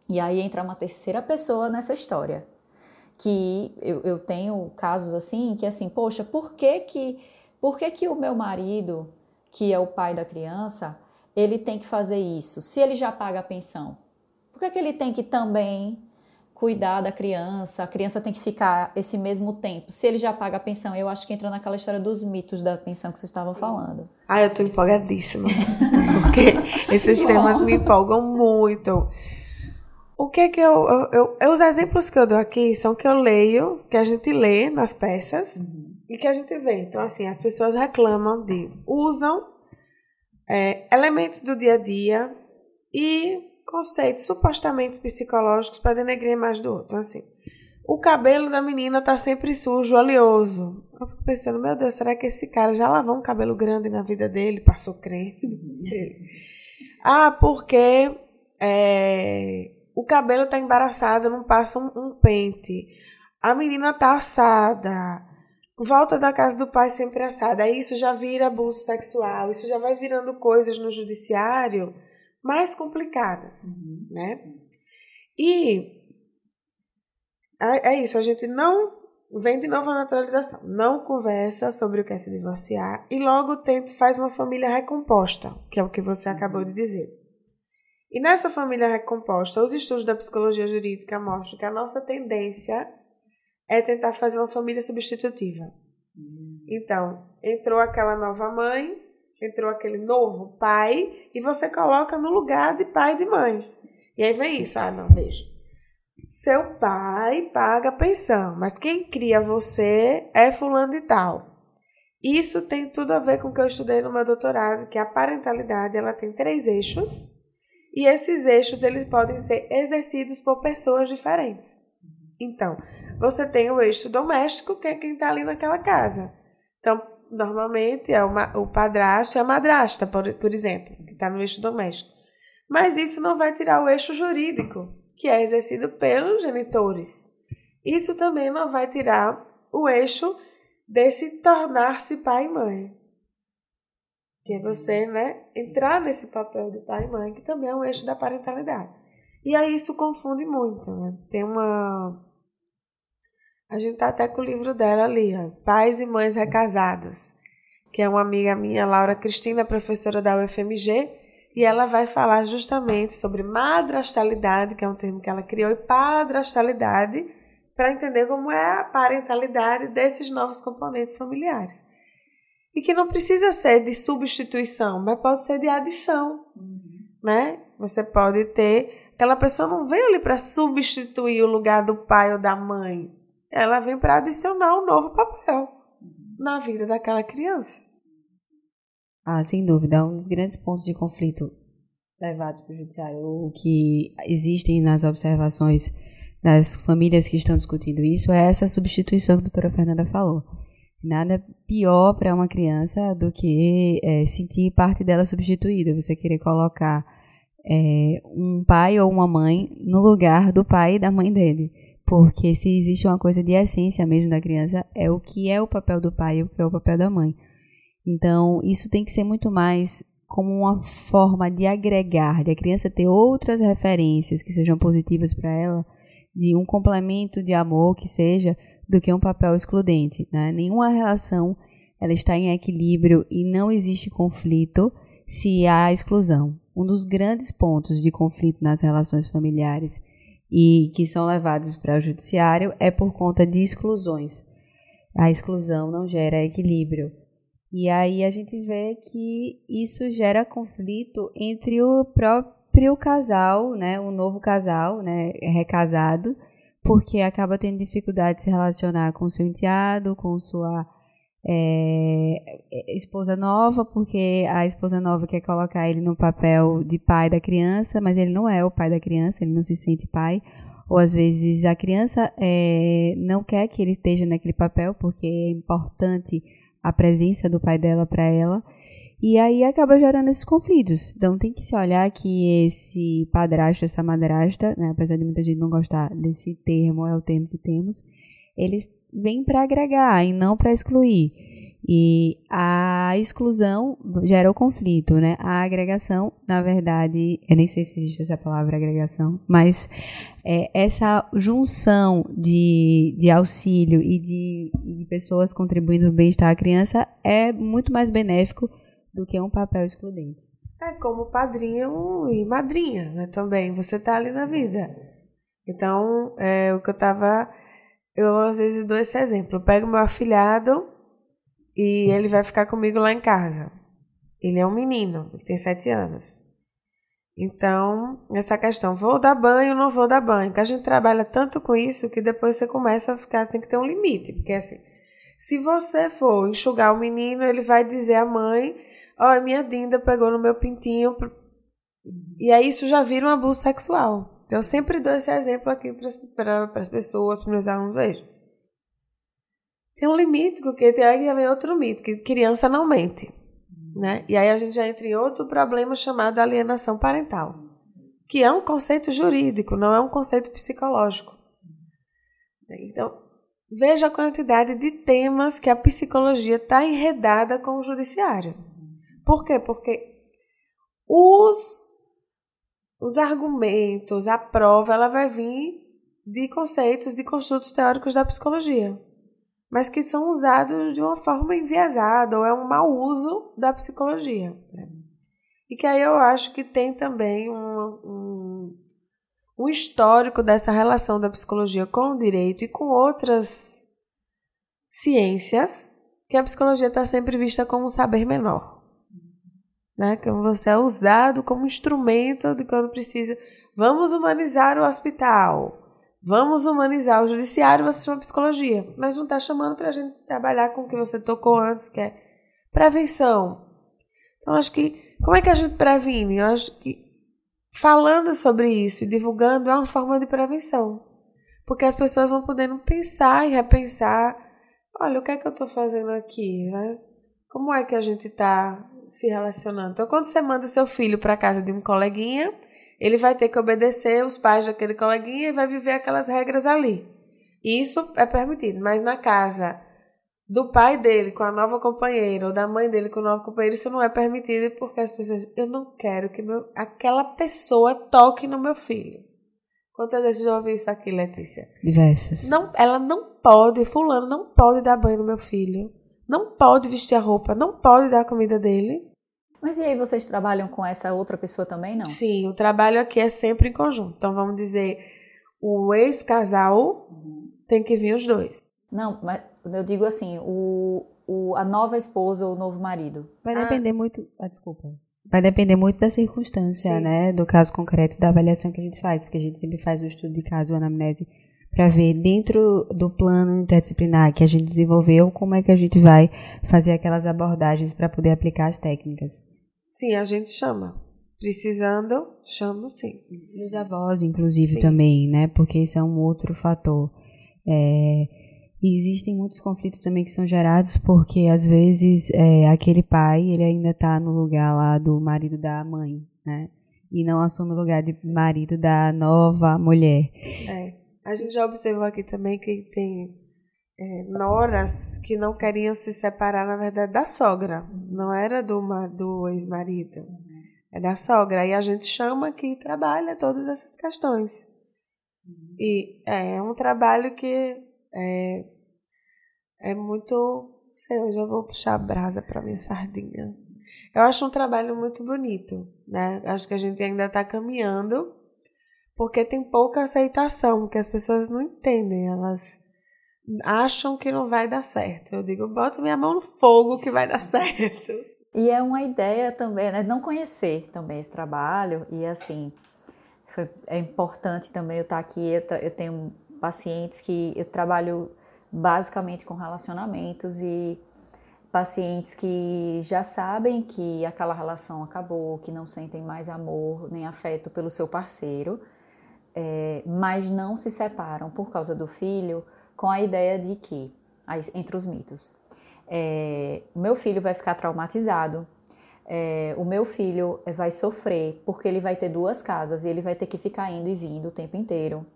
A: E aí entra uma terceira pessoa nessa história que eu, eu tenho casos assim, que assim, poxa, por que que, por que que o meu marido, que é o pai da criança, ele tem que fazer isso? Se ele já paga a pensão, por que, que ele tem que também cuidar da criança, a criança tem que ficar esse mesmo tempo. Se ele já paga a pensão, eu acho que entra naquela história dos mitos da pensão que vocês estavam Sim. falando.
C: Ah, eu tô empolgadíssima. (laughs) porque esses temas me empolgam muito. O que é que eu, eu, eu, Os exemplos que eu dou aqui são que eu leio, que a gente lê nas peças uhum. E que a gente vê. Então, assim, as pessoas reclamam de. usam é, elementos do dia a dia e conceitos supostamente psicológicos para denegrir imagem do outro. Então, assim, o cabelo da menina tá sempre sujo, oleoso. Eu fico pensando, meu Deus, será que esse cara já lavou um cabelo grande na vida dele? Passou creme? Não sei. Ah, porque é, o cabelo tá embaraçado, não passa um, um pente. A menina tá assada. Volta da casa do pai sempre assada. Aí isso já vira abuso sexual. Isso já vai virando coisas no judiciário mais complicadas, uhum. né? E é, é isso, a gente não vem de novo a naturalização, não conversa sobre o que é se divorciar e logo tenta faz uma família recomposta, que é o que você acabou de dizer. E nessa família recomposta, os estudos da psicologia jurídica mostram que a nossa tendência é tentar fazer uma família substitutiva. Uhum. Então, entrou aquela nova mãe, entrou aquele novo pai e você coloca no lugar de pai e de mãe. E aí vem isso, ah, não, veja. Seu pai paga pensão, mas quem cria você é fulano de tal. Isso tem tudo a ver com o que eu estudei no meu doutorado, que a parentalidade ela tem três eixos e esses eixos eles podem ser exercidos por pessoas diferentes. Então, você tem o eixo doméstico, que é quem está ali naquela casa. Então, normalmente é uma, o padrasto e a madrasta, por, por exemplo, que está no eixo doméstico. Mas isso não vai tirar o eixo jurídico, que é exercido pelos genitores. Isso também não vai tirar o eixo desse tornar-se pai e mãe. Que é você, né, entrar nesse papel de pai e mãe, que também é um eixo da parentalidade. E aí isso confunde muito, né? Tem uma a gente tá até com o livro dela ali, ó, Pais e Mães Recasados, que é uma amiga minha, Laura Cristina, professora da UFMG, e ela vai falar justamente sobre madrastalidade, que é um termo que ela criou, e padrastalidade, para entender como é a parentalidade desses novos componentes familiares. E que não precisa ser de substituição, mas pode ser de adição, uhum. né? Você pode ter aquela pessoa não veio ali para substituir o lugar do pai ou da mãe ela vem para adicionar um novo papel na vida daquela criança.
B: Ah, sem dúvida, um dos grandes pontos de conflito levados para o judiciário, ou que existem nas observações das famílias que estão discutindo isso, é essa substituição que a doutora Fernanda falou. Nada pior para uma criança do que é, sentir parte dela substituída. Você querer colocar é, um pai ou uma mãe no lugar do pai e da mãe dele. Porque se existe uma coisa de essência mesmo da criança, é o que é o papel do pai e o que é o papel da mãe. Então, isso tem que ser muito mais como uma forma de agregar, de a criança ter outras referências que sejam positivas para ela, de um complemento de amor que seja, do que um papel excludente. Né? Nenhuma relação ela está em equilíbrio e não existe conflito se há exclusão. Um dos grandes pontos de conflito nas relações familiares e que são levados para o judiciário é por conta de exclusões. A exclusão não gera equilíbrio. E aí a gente vê que isso gera conflito entre o próprio casal, né, o novo casal, né, recasado, porque acaba tendo dificuldade de se relacionar com seu enteado, com sua é, é, esposa nova, porque a esposa nova quer colocar ele no papel de pai da criança, mas ele não é o pai da criança, ele não se sente pai. Ou às vezes a criança é, não quer que ele esteja naquele papel, porque é importante a presença do pai dela para ela. E aí acaba gerando esses conflitos. Então tem que se olhar que esse padrasto, essa madrasta, né, apesar de muita gente não gostar desse termo, é o termo que temos, eles vêm para agregar e não para excluir. E a exclusão gera o conflito, né? A agregação, na verdade, eu nem sei se existe essa palavra agregação, mas é, essa junção de, de auxílio e de, de pessoas contribuindo no bem-estar da criança é muito mais benéfico do que um papel excludente.
C: É como padrinho e madrinha, né? Também você tá ali na vida. Então, é o que eu tava. Eu às vezes dou esse exemplo. Eu pego meu afilhado e ele vai ficar comigo lá em casa. Ele é um menino, ele tem sete anos. Então, essa questão, vou dar banho ou não vou dar banho? Porque a gente trabalha tanto com isso que depois você começa a ficar, tem que ter um limite. Porque assim, se você for enxugar o menino, ele vai dizer à mãe, ó, oh, minha Dinda pegou no meu pintinho. E aí isso já vira um abuso sexual. Então, eu sempre dou esse exemplo aqui para as pessoas, para meus alunos, vejam. Tem um limite, porque tem aí também outro mito, que criança não mente. Né? E aí a gente já entra em outro problema chamado alienação parental, que é um conceito jurídico, não é um conceito psicológico. Então, veja a quantidade de temas que a psicologia está enredada com o judiciário. Por quê? Porque os, os argumentos, a prova, ela vai vir de conceitos, de construtos teóricos da psicologia mas que são usados de uma forma enviesada, ou é um mau uso da psicologia. E que aí eu acho que tem também um, um, um histórico dessa relação da psicologia com o direito e com outras ciências, que a psicologia está sempre vista como um saber menor. Né? Você é usado como instrumento de quando precisa. Vamos humanizar o hospital Vamos humanizar o judiciário, você chama psicologia. Mas não está chamando para a gente trabalhar com o que você tocou antes, que é prevenção. Então, acho que. Como é que a gente previne? Eu acho que falando sobre isso e divulgando é uma forma de prevenção. Porque as pessoas vão podendo pensar e repensar: olha, o que é que eu estou fazendo aqui? Né? Como é que a gente está se relacionando? Então, quando você manda seu filho para casa de um coleguinha ele vai ter que obedecer os pais daquele coleguinha e vai viver aquelas regras ali. Isso é permitido, mas na casa do pai dele com a nova companheira ou da mãe dele com o novo companheiro, isso não é permitido porque as pessoas, eu não quero que meu, aquela pessoa toque no meu filho. Quantas vezes já ouviu isso aqui, Letícia?
B: Diversas.
C: Não, ela não pode, fulano não pode dar banho no meu filho, não pode vestir a roupa, não pode dar a comida dele.
A: Mas e aí vocês trabalham com essa outra pessoa também, não?
C: Sim, o trabalho aqui é sempre em conjunto. Então vamos dizer, o ex-casal uhum. tem que vir os dois.
A: Não, mas eu digo assim, o, o, a nova esposa ou o novo marido.
B: Vai ah. depender muito. Ah, desculpa. Vai depender muito da circunstância, Sim. né? Do caso concreto, da avaliação que a gente faz, porque a gente sempre faz um estudo de caso, anamnese, para ver dentro do plano interdisciplinar que a gente desenvolveu, como é que a gente vai fazer aquelas abordagens para poder aplicar as técnicas.
C: Sim, a gente chama. Precisando, chamo sim.
B: E os avós, inclusive, sim. também, né? Porque isso é um outro fator. É, existem muitos conflitos também que são gerados porque, às vezes, é, aquele pai, ele ainda está no lugar lá do marido da mãe, né? E não assume o lugar de marido da nova mulher.
C: É. A gente já observou aqui também que tem é, noras que não queriam se separar, na verdade, da sogra. Não era do, do ex-marido. É da sogra. E a gente chama que trabalha todas essas questões. E é um trabalho que é, é muito. Sei, hoje eu vou puxar a brasa para minha sardinha. Eu acho um trabalho muito bonito, né? Acho que a gente ainda está caminhando, porque tem pouca aceitação, que as pessoas não entendem. Elas acham que não vai dar certo. Eu digo, boto minha mão no fogo que vai dar (laughs) certo.
A: E é uma ideia também, né? Não conhecer também esse trabalho e assim, foi, é importante também eu estar aqui. Eu, eu tenho pacientes que eu trabalho basicamente com relacionamentos e pacientes que já sabem que aquela relação acabou, que não sentem mais amor nem afeto pelo seu parceiro, é, mas não se separam por causa do filho com a ideia de que, entre os mitos, é, meu filho vai ficar traumatizado, é, o meu filho vai sofrer porque ele vai ter duas casas e ele vai ter que ficar indo e vindo o tempo inteiro.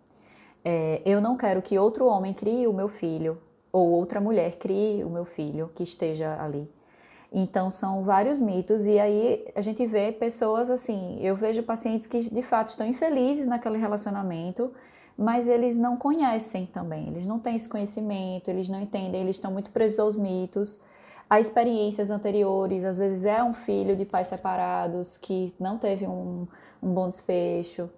A: É, eu não quero que outro homem crie o meu filho ou outra mulher crie o meu filho que esteja ali. Então são vários mitos. E aí a gente vê pessoas assim, eu vejo pacientes que de fato estão infelizes naquele relacionamento, mas eles não conhecem também, eles não têm esse conhecimento, eles não entendem, eles estão muito presos aos mitos, a experiências anteriores, às vezes é um filho de pais separados que não teve um, um bom desfecho,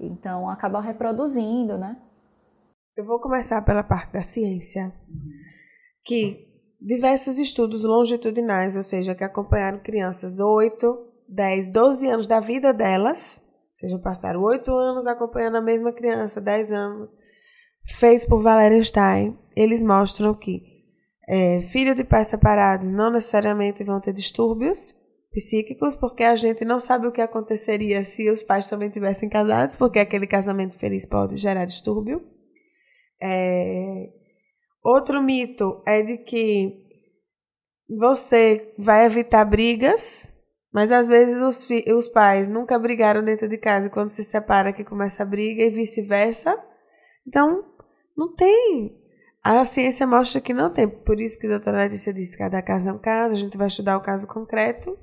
A: então acaba reproduzindo, né?
C: Eu vou começar pela parte da ciência, que diversos estudos longitudinais, ou seja, que acompanharam crianças 8, 10, 12 anos da vida delas, ou seja, passaram 8 anos acompanhando a mesma criança, 10 anos, fez por Wallerstein, eles mostram que é, filhos de pais separados não necessariamente vão ter distúrbios psíquicos, porque a gente não sabe o que aconteceria se os pais também tivessem casados, porque aquele casamento feliz pode gerar distúrbio. É, Outro mito é de que você vai evitar brigas, mas às vezes os, os pais nunca brigaram dentro de casa e quando se separa que começa a briga e vice-versa. Então, não tem. A ciência mostra que não tem. Por isso que a doutora Letícia disse que cada caso é um caso, a gente vai estudar o caso concreto.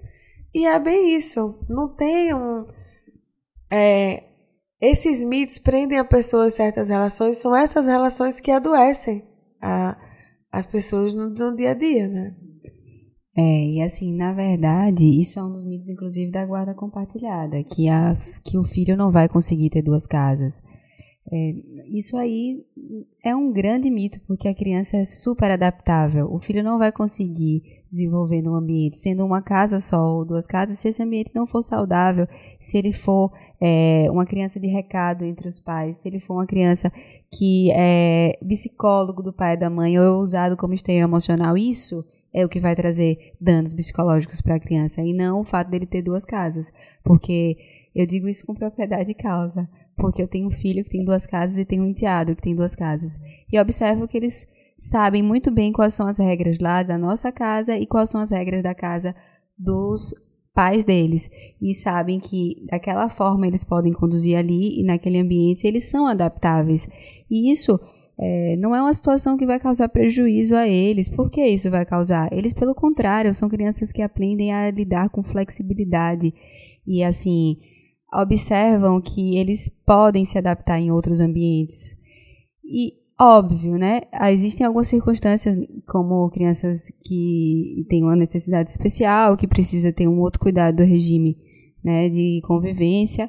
C: E é bem isso. Não tem um. É, esses mitos prendem a pessoa em certas relações, são essas relações que adoecem a, as pessoas no, no dia a dia, né?
B: É, e assim, na verdade, isso é um dos mitos, inclusive, da guarda compartilhada, que, a, que o filho não vai conseguir ter duas casas. É, isso aí é um grande mito, porque a criança é super adaptável. O filho não vai conseguir desenvolver num ambiente, sendo uma casa só ou duas casas, se esse ambiente não for saudável, se ele for é, uma criança de recado entre os pais, se ele for uma criança que é psicólogo do pai e da mãe ou é usado como esteio emocional, isso é o que vai trazer danos psicológicos para a criança e não o fato dele ter duas casas, porque eu digo isso com propriedade de causa, porque eu tenho um filho que tem duas casas e tenho um enteado que tem duas casas. E observo que eles sabem muito bem quais são as regras lá da nossa casa e quais são as regras da casa dos pais deles e sabem que daquela forma eles podem conduzir ali e naquele ambiente eles são adaptáveis e isso é, não é uma situação que vai causar prejuízo a eles. Por que isso vai causar? Eles, pelo contrário, são crianças que aprendem a lidar com flexibilidade e, assim, observam que eles podem se adaptar em outros ambientes. E Óbvio, né? Existem algumas circunstâncias, como crianças que têm uma necessidade especial, que precisa ter um outro cuidado do regime né, de convivência.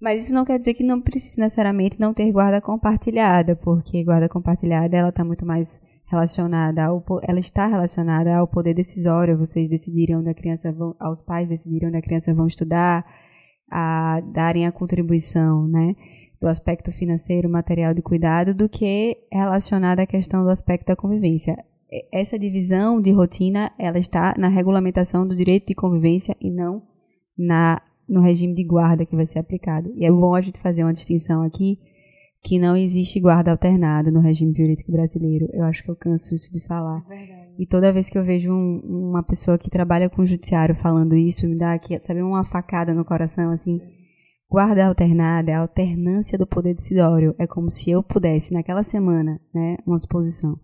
B: Mas isso não quer dizer que não precisa necessariamente não ter guarda compartilhada, porque guarda compartilhada ela está muito mais relacionada ao, ela está relacionada ao poder decisório. Vocês decidiram onde a criança vão, aos pais decidiram onde a criança vão estudar, a darem a contribuição, né? do aspecto financeiro, material de cuidado, do que relacionada à questão do aspecto da convivência. Essa divisão de rotina, ela está na regulamentação do direito de convivência e não na no regime de guarda que vai ser aplicado. E é bom a gente fazer uma distinção aqui que não existe guarda alternada no regime jurídico brasileiro. Eu acho que eu canso isso de falar.
C: É
B: e toda vez que eu vejo um, uma pessoa que trabalha com o judiciário falando isso, me dá aqui, sabe, uma facada no coração, assim. Guarda alternada é a alternância do poder decisório. É como se eu pudesse, naquela semana, né, uma suposição,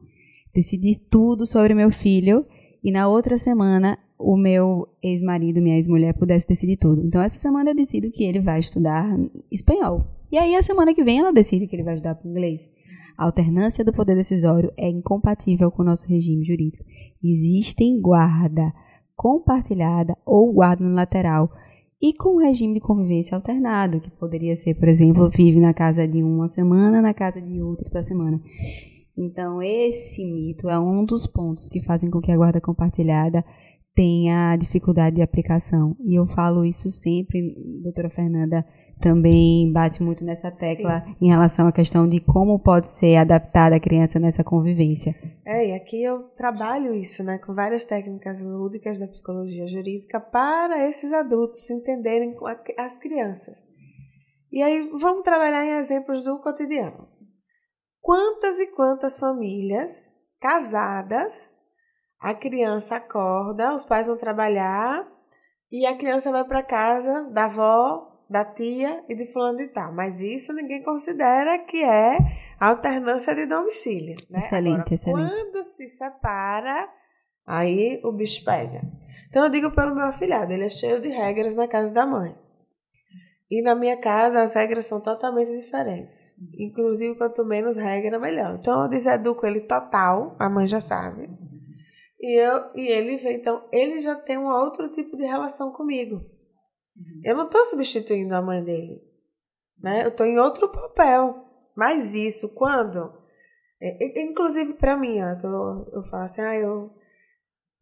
B: decidir tudo sobre meu filho e na outra semana o meu ex-marido, minha ex-mulher, pudesse decidir tudo. Então, essa semana eu decido que ele vai estudar espanhol. E aí, a semana que vem, ela decide que ele vai estudar inglês. A alternância do poder decisório é incompatível com o nosso regime jurídico. Existem guarda compartilhada ou guarda no lateral e com o regime de convivência alternado, que poderia ser, por exemplo, vive na casa de uma semana, na casa de outra semana. Então, esse mito é um dos pontos que fazem com que a guarda compartilhada tenha dificuldade de aplicação. E eu falo isso sempre, doutora Fernanda, também bate muito nessa tecla Sim. em relação à questão de como pode ser adaptada a criança nessa convivência.
C: É, e aqui eu trabalho isso, né, com várias técnicas lúdicas da psicologia jurídica para esses adultos se entenderem com as crianças. E aí vamos trabalhar em exemplos do cotidiano. Quantas e quantas famílias casadas, a criança acorda, os pais vão trabalhar e a criança vai para casa da avó da tia e de fulano de tal. Mas isso ninguém considera que é alternância de domicílio. Né?
B: Excelente,
C: Agora,
B: excelente.
C: Quando se separa, aí o bicho pega. Então eu digo pelo meu afilhado, ele é cheio de regras na casa da mãe. E na minha casa as regras são totalmente diferentes. Inclusive, quanto menos regra, melhor. Então eu deseduco ele total, a mãe já sabe. E, eu, e ele vem, então, ele já tem um outro tipo de relação comigo. Eu não estou substituindo a mãe dele. Né? Eu estou em outro papel. Mas isso, quando. é, é, inclusive para mim, ó, que eu, eu falo assim, ah, eu.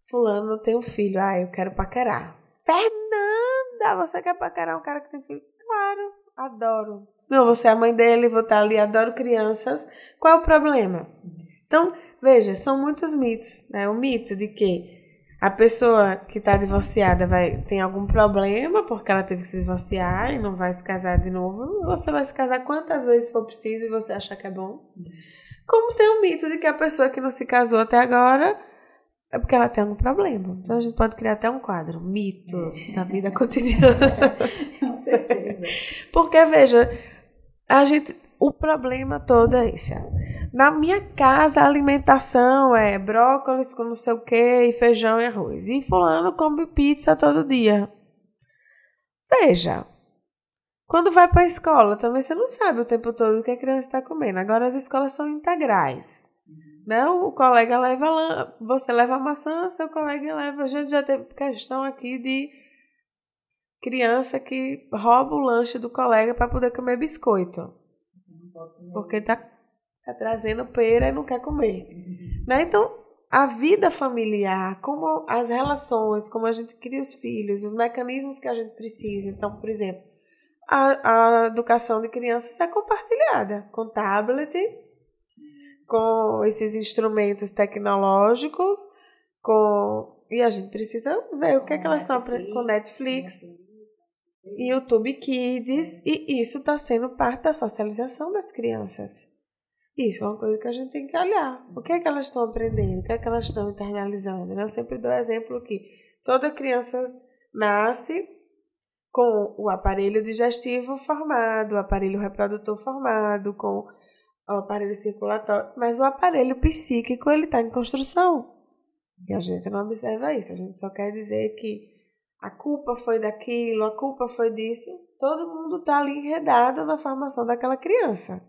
C: Fulano tem um filho, ah, eu quero paquerar. Fernanda, você quer paquerar um cara que tem filho? Claro, adoro. Não, você é a mãe dele, vou estar ali, adoro crianças. Qual é o problema? Então, veja, são muitos mitos. Né? O mito de que a pessoa que está divorciada vai tem algum problema porque ela teve que se divorciar e não vai se casar de novo. Você vai se casar quantas vezes for preciso e você achar que é bom. Como tem o mito de que a pessoa que não se casou até agora é porque ela tem algum problema. Então a gente pode criar até um quadro, mitos da vida cotidiana. (laughs)
A: Com certeza.
C: Porque, veja, a gente. O problema todo é esse. Na minha casa, a alimentação é brócolis com não sei o que, e feijão e arroz. E fulano come pizza todo dia. Veja. Quando vai para a escola, também você não sabe o tempo todo o que a criança está comendo. Agora as escolas são integrais. Né? O colega leva você leva a maçã, seu colega leva. A gente já teve questão aqui de criança que rouba o lanche do colega para poder comer biscoito. Porque tá, tá trazendo pera e não quer comer. Né? Então, a vida familiar, como as relações, como a gente cria os filhos, os mecanismos que a gente precisa. Então, por exemplo, a, a educação de crianças é compartilhada com tablet, com esses instrumentos tecnológicos, com e a gente precisa ver o que é que elas estão aprendendo com Netflix, YouTube Kids, e isso está sendo parte da socialização das crianças. Isso é uma coisa que a gente tem que olhar. O que é que elas estão aprendendo? O que é que elas estão internalizando? Eu sempre dou exemplo que toda criança nasce com o aparelho digestivo formado, o aparelho reprodutor formado, com o aparelho circulatório, mas o aparelho psíquico ele está em construção. E a gente não observa isso. A gente só quer dizer que a culpa foi daquilo, a culpa foi disso. Todo mundo está ali enredado na formação daquela criança.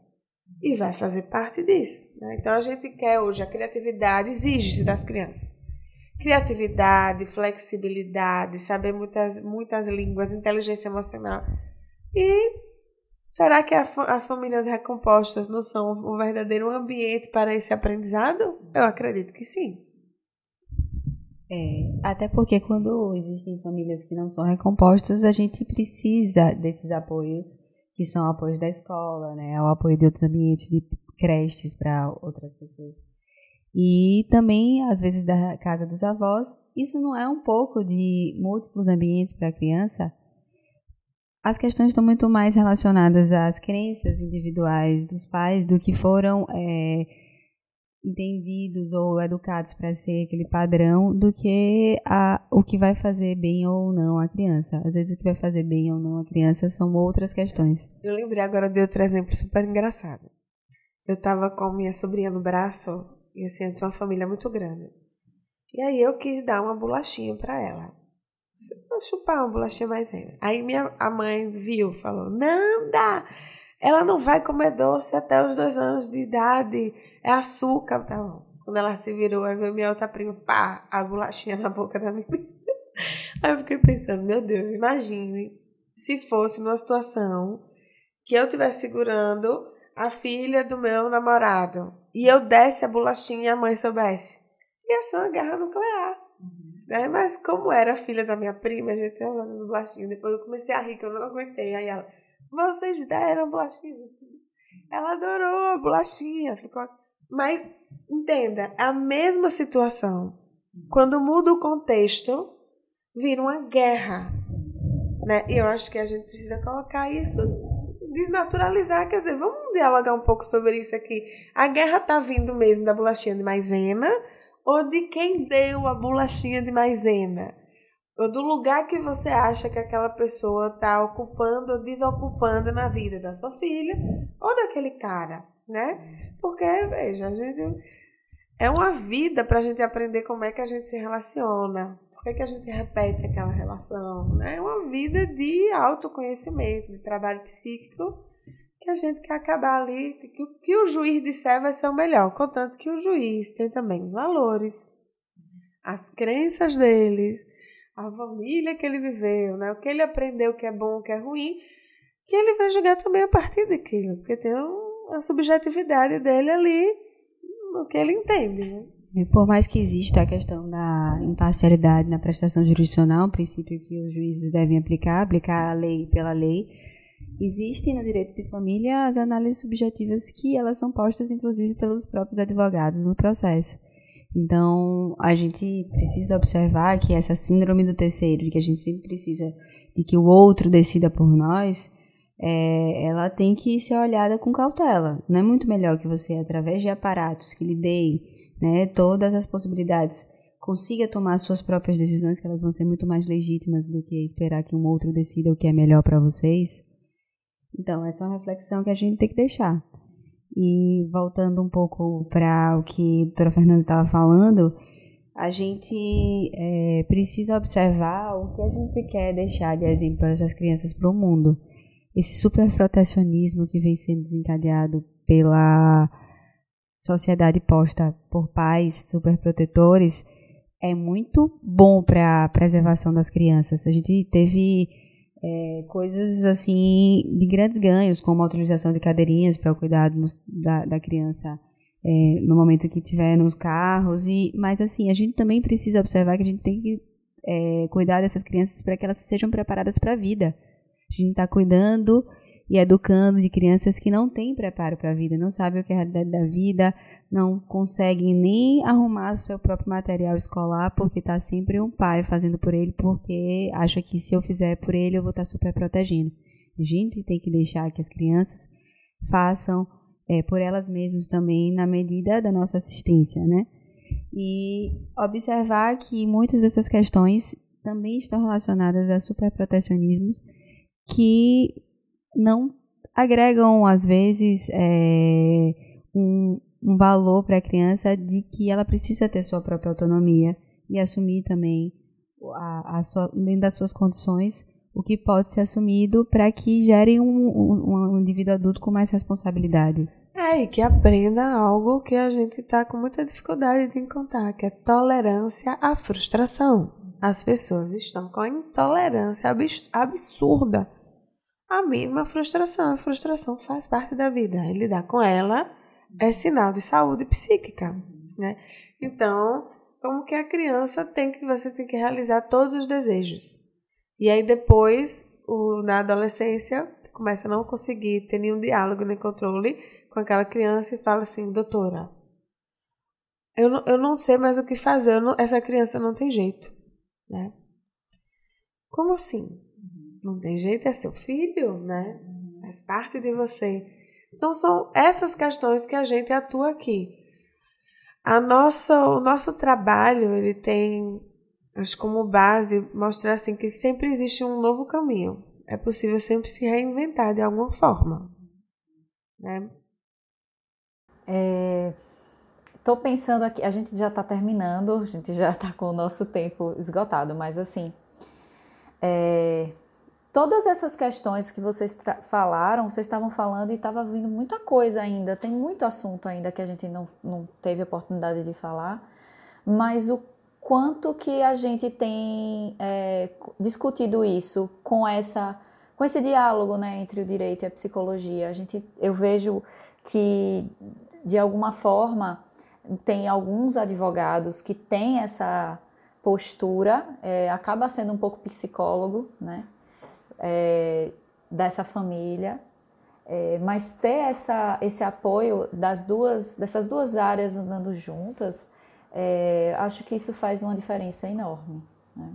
C: E vai fazer parte disso. né? Então a gente quer hoje a criatividade, exige-se das crianças. Criatividade, flexibilidade, saber muitas, muitas línguas, inteligência emocional. E será que a as famílias recompostas não são um verdadeiro ambiente para esse aprendizado? Eu acredito que sim.
B: É, até porque quando existem famílias que não são recompostas, a gente precisa desses apoios, que são apoios da escola, né, o apoio de outros ambientes, de creches para outras pessoas. E também, às vezes, da casa dos avós. Isso não é um pouco de múltiplos ambientes para a criança? As questões estão muito mais relacionadas às crenças individuais dos pais do que foram é, entendidos ou educados para ser aquele padrão do que a, o que vai fazer bem ou não a criança. Às vezes o que vai fazer bem ou não a criança são outras questões.
C: Eu lembrei agora de outro exemplo super engraçado. Eu tava com minha sobrinha no braço e assim, eu tinha uma família muito grande. E aí eu quis dar uma bolachinha para ela. Vou chupar uma bolachinha maisena. Aí minha, a mãe viu, falou: Nanda, ela não vai comer doce até os dois anos de idade. É açúcar. Tá bom. Quando ela se virou, aí veio minha outra prima, pá, a bolachinha na boca da menina. (laughs) Aí eu fiquei pensando, meu Deus, imagine se fosse numa situação que eu estivesse segurando a filha do meu namorado e eu desse a bolachinha e a mãe soubesse. Ia ser uma guerra nuclear. Né? Mas como era a filha da minha prima, a gente ia dando bolachinha. Depois eu comecei a rir, que eu não aguentei. Aí ela, vocês deram bolachinha. Ela adorou a bolachinha. Ficou... Mas, entenda, é a mesma situação. Quando muda o contexto, vira uma guerra. Né? E eu acho que a gente precisa colocar isso, desnaturalizar. Quer dizer, vamos dialogar um pouco sobre isso aqui. A guerra tá vindo mesmo da bolachinha de maisena ou de quem deu a bolachinha de maisena? Do lugar que você acha que aquela pessoa está ocupando ou desocupando na vida da sua filha ou daquele cara. né? Porque, veja, a gente é uma vida para a gente aprender como é que a gente se relaciona, por que, que a gente repete aquela relação, né? É uma vida de autoconhecimento, de trabalho psíquico, que a gente quer acabar ali, que o que o juiz disser vai ser o melhor, contanto que o juiz tem também os valores, as crenças dele, a família que ele viveu, né? o que ele aprendeu que é bom, o que é ruim, que ele vai julgar também a partir daquilo, porque tem a subjetividade dele ali, o que ele entende. Né?
B: E por mais que exista a questão da imparcialidade na prestação jurisdicional, um princípio que os juízes devem aplicar, aplicar a lei pela lei, existem no direito de família as análises subjetivas que elas são postas inclusive pelos próprios advogados no processo. Então, a gente precisa observar que essa síndrome do terceiro, de que a gente sempre precisa de que o outro decida por nós, é, ela tem que ser olhada com cautela. Não é muito melhor que você, através de aparatos que lhe deem né, todas as possibilidades, consiga tomar suas próprias decisões, que elas vão ser muito mais legítimas do que esperar que um outro decida o que é melhor para vocês? Então, essa é uma reflexão que a gente tem que deixar. E voltando um pouco para o que a doutora Fernanda estava falando, a gente é, precisa observar o que a gente quer deixar de exemplo essas crianças para o mundo. Esse superprotecionismo que vem sendo desencadeado pela sociedade posta por pais superprotetores é muito bom para a preservação das crianças. A gente teve é, coisas assim de grandes ganhos, como a utilização de cadeirinhas para o cuidado da, da criança é, no momento que estiver nos carros. E, mas assim, a gente também precisa observar que a gente tem que é, cuidar dessas crianças para que elas sejam preparadas para a vida. A gente está cuidando e educando de crianças que não têm preparo para a vida, não sabem o que é a realidade da vida, não conseguem nem arrumar o seu próprio material escolar porque está sempre um pai fazendo por ele porque acha que se eu fizer por ele eu vou estar tá super protegendo. A gente tem que deixar que as crianças façam é, por elas mesmas também na medida da nossa assistência, né? E observar que muitas dessas questões também estão relacionadas a superprotecionismos que não agregam, às vezes, é, um, um valor para a criança de que ela precisa ter sua própria autonomia e assumir também, a, a sua, dentro das suas condições, o que pode ser assumido para que gere um, um, um, indivíduo adulto com mais responsabilidade.
C: É, e que aprenda algo que a gente está com muita dificuldade de encontrar, que é tolerância à frustração. As pessoas estão com a intolerância absurda a mínima frustração. A frustração faz parte da vida. E lidar com ela é sinal de saúde psíquica, né? Então, como que a criança tem que você tem que realizar todos os desejos. E aí depois, o, na adolescência, começa a não conseguir ter nenhum diálogo nem controle com aquela criança e fala assim, doutora, eu não, eu não sei mais o que fazer, não, essa criança não tem jeito, né? Como assim? Não tem jeito, é seu filho, né? Faz parte de você. Então são essas questões que a gente atua aqui. A nossa, o nosso trabalho, ele tem, acho como base, mostrar assim que sempre existe um novo caminho. É possível sempre se reinventar de alguma forma. Né?
A: Estou é, pensando aqui, a gente já está terminando, a gente já está com o nosso tempo esgotado, mas assim, é, todas essas questões que vocês falaram, vocês estavam falando e estava vindo muita coisa ainda, tem muito assunto ainda que a gente não, não teve oportunidade de falar, mas o quanto que a gente tem é, discutido isso com essa com esse diálogo né, entre o direito e a psicologia. A gente, eu vejo que, de alguma forma, tem alguns advogados que têm essa postura, é, acaba sendo um pouco psicólogo, né? É, dessa família, é, mas ter essa, esse apoio das duas, dessas duas áreas andando juntas, é, acho que isso faz uma diferença enorme. Né?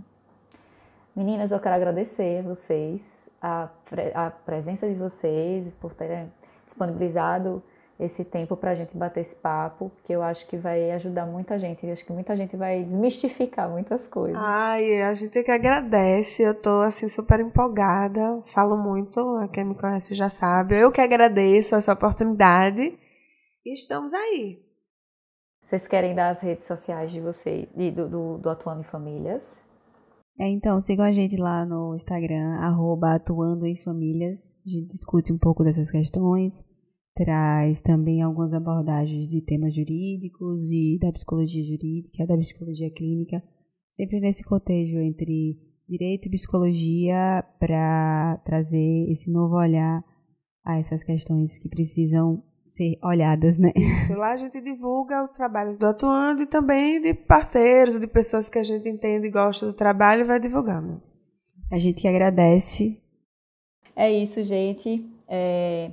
A: Meninas, eu quero agradecer vocês, a, a presença de vocês, por terem disponibilizado esse tempo para a gente bater esse papo, que eu acho que vai ajudar muita gente. Eu acho que muita gente vai desmistificar muitas coisas.
C: Ai, a gente que agradece. Eu tô assim super empolgada, falo muito, quem me conhece já sabe. Eu que agradeço essa oportunidade E estamos aí.
A: Vocês querem dar as redes sociais de vocês, de, do, do, do Atuando em Famílias?
B: É, então, sigam a gente lá no Instagram, arroba Atuando em Famílias. A gente discute um pouco dessas questões, traz também algumas abordagens de temas jurídicos e da psicologia jurídica, da psicologia clínica, sempre nesse cotejo entre direito e psicologia para trazer esse novo olhar a essas questões que precisam ser olhadas, né?
C: Isso, lá a gente divulga os trabalhos do atuando e também de parceiros, de pessoas que a gente entende e gosta do trabalho e vai divulgando.
B: A gente que agradece.
A: É isso, gente. É...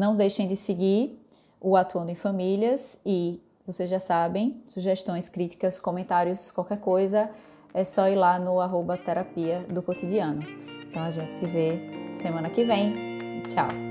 A: Não deixem de seguir o Atuando em Famílias e vocês já sabem, sugestões, críticas, comentários, qualquer coisa, é só ir lá no arroba terapia do cotidiano. Então a gente se vê semana que vem. Tchau!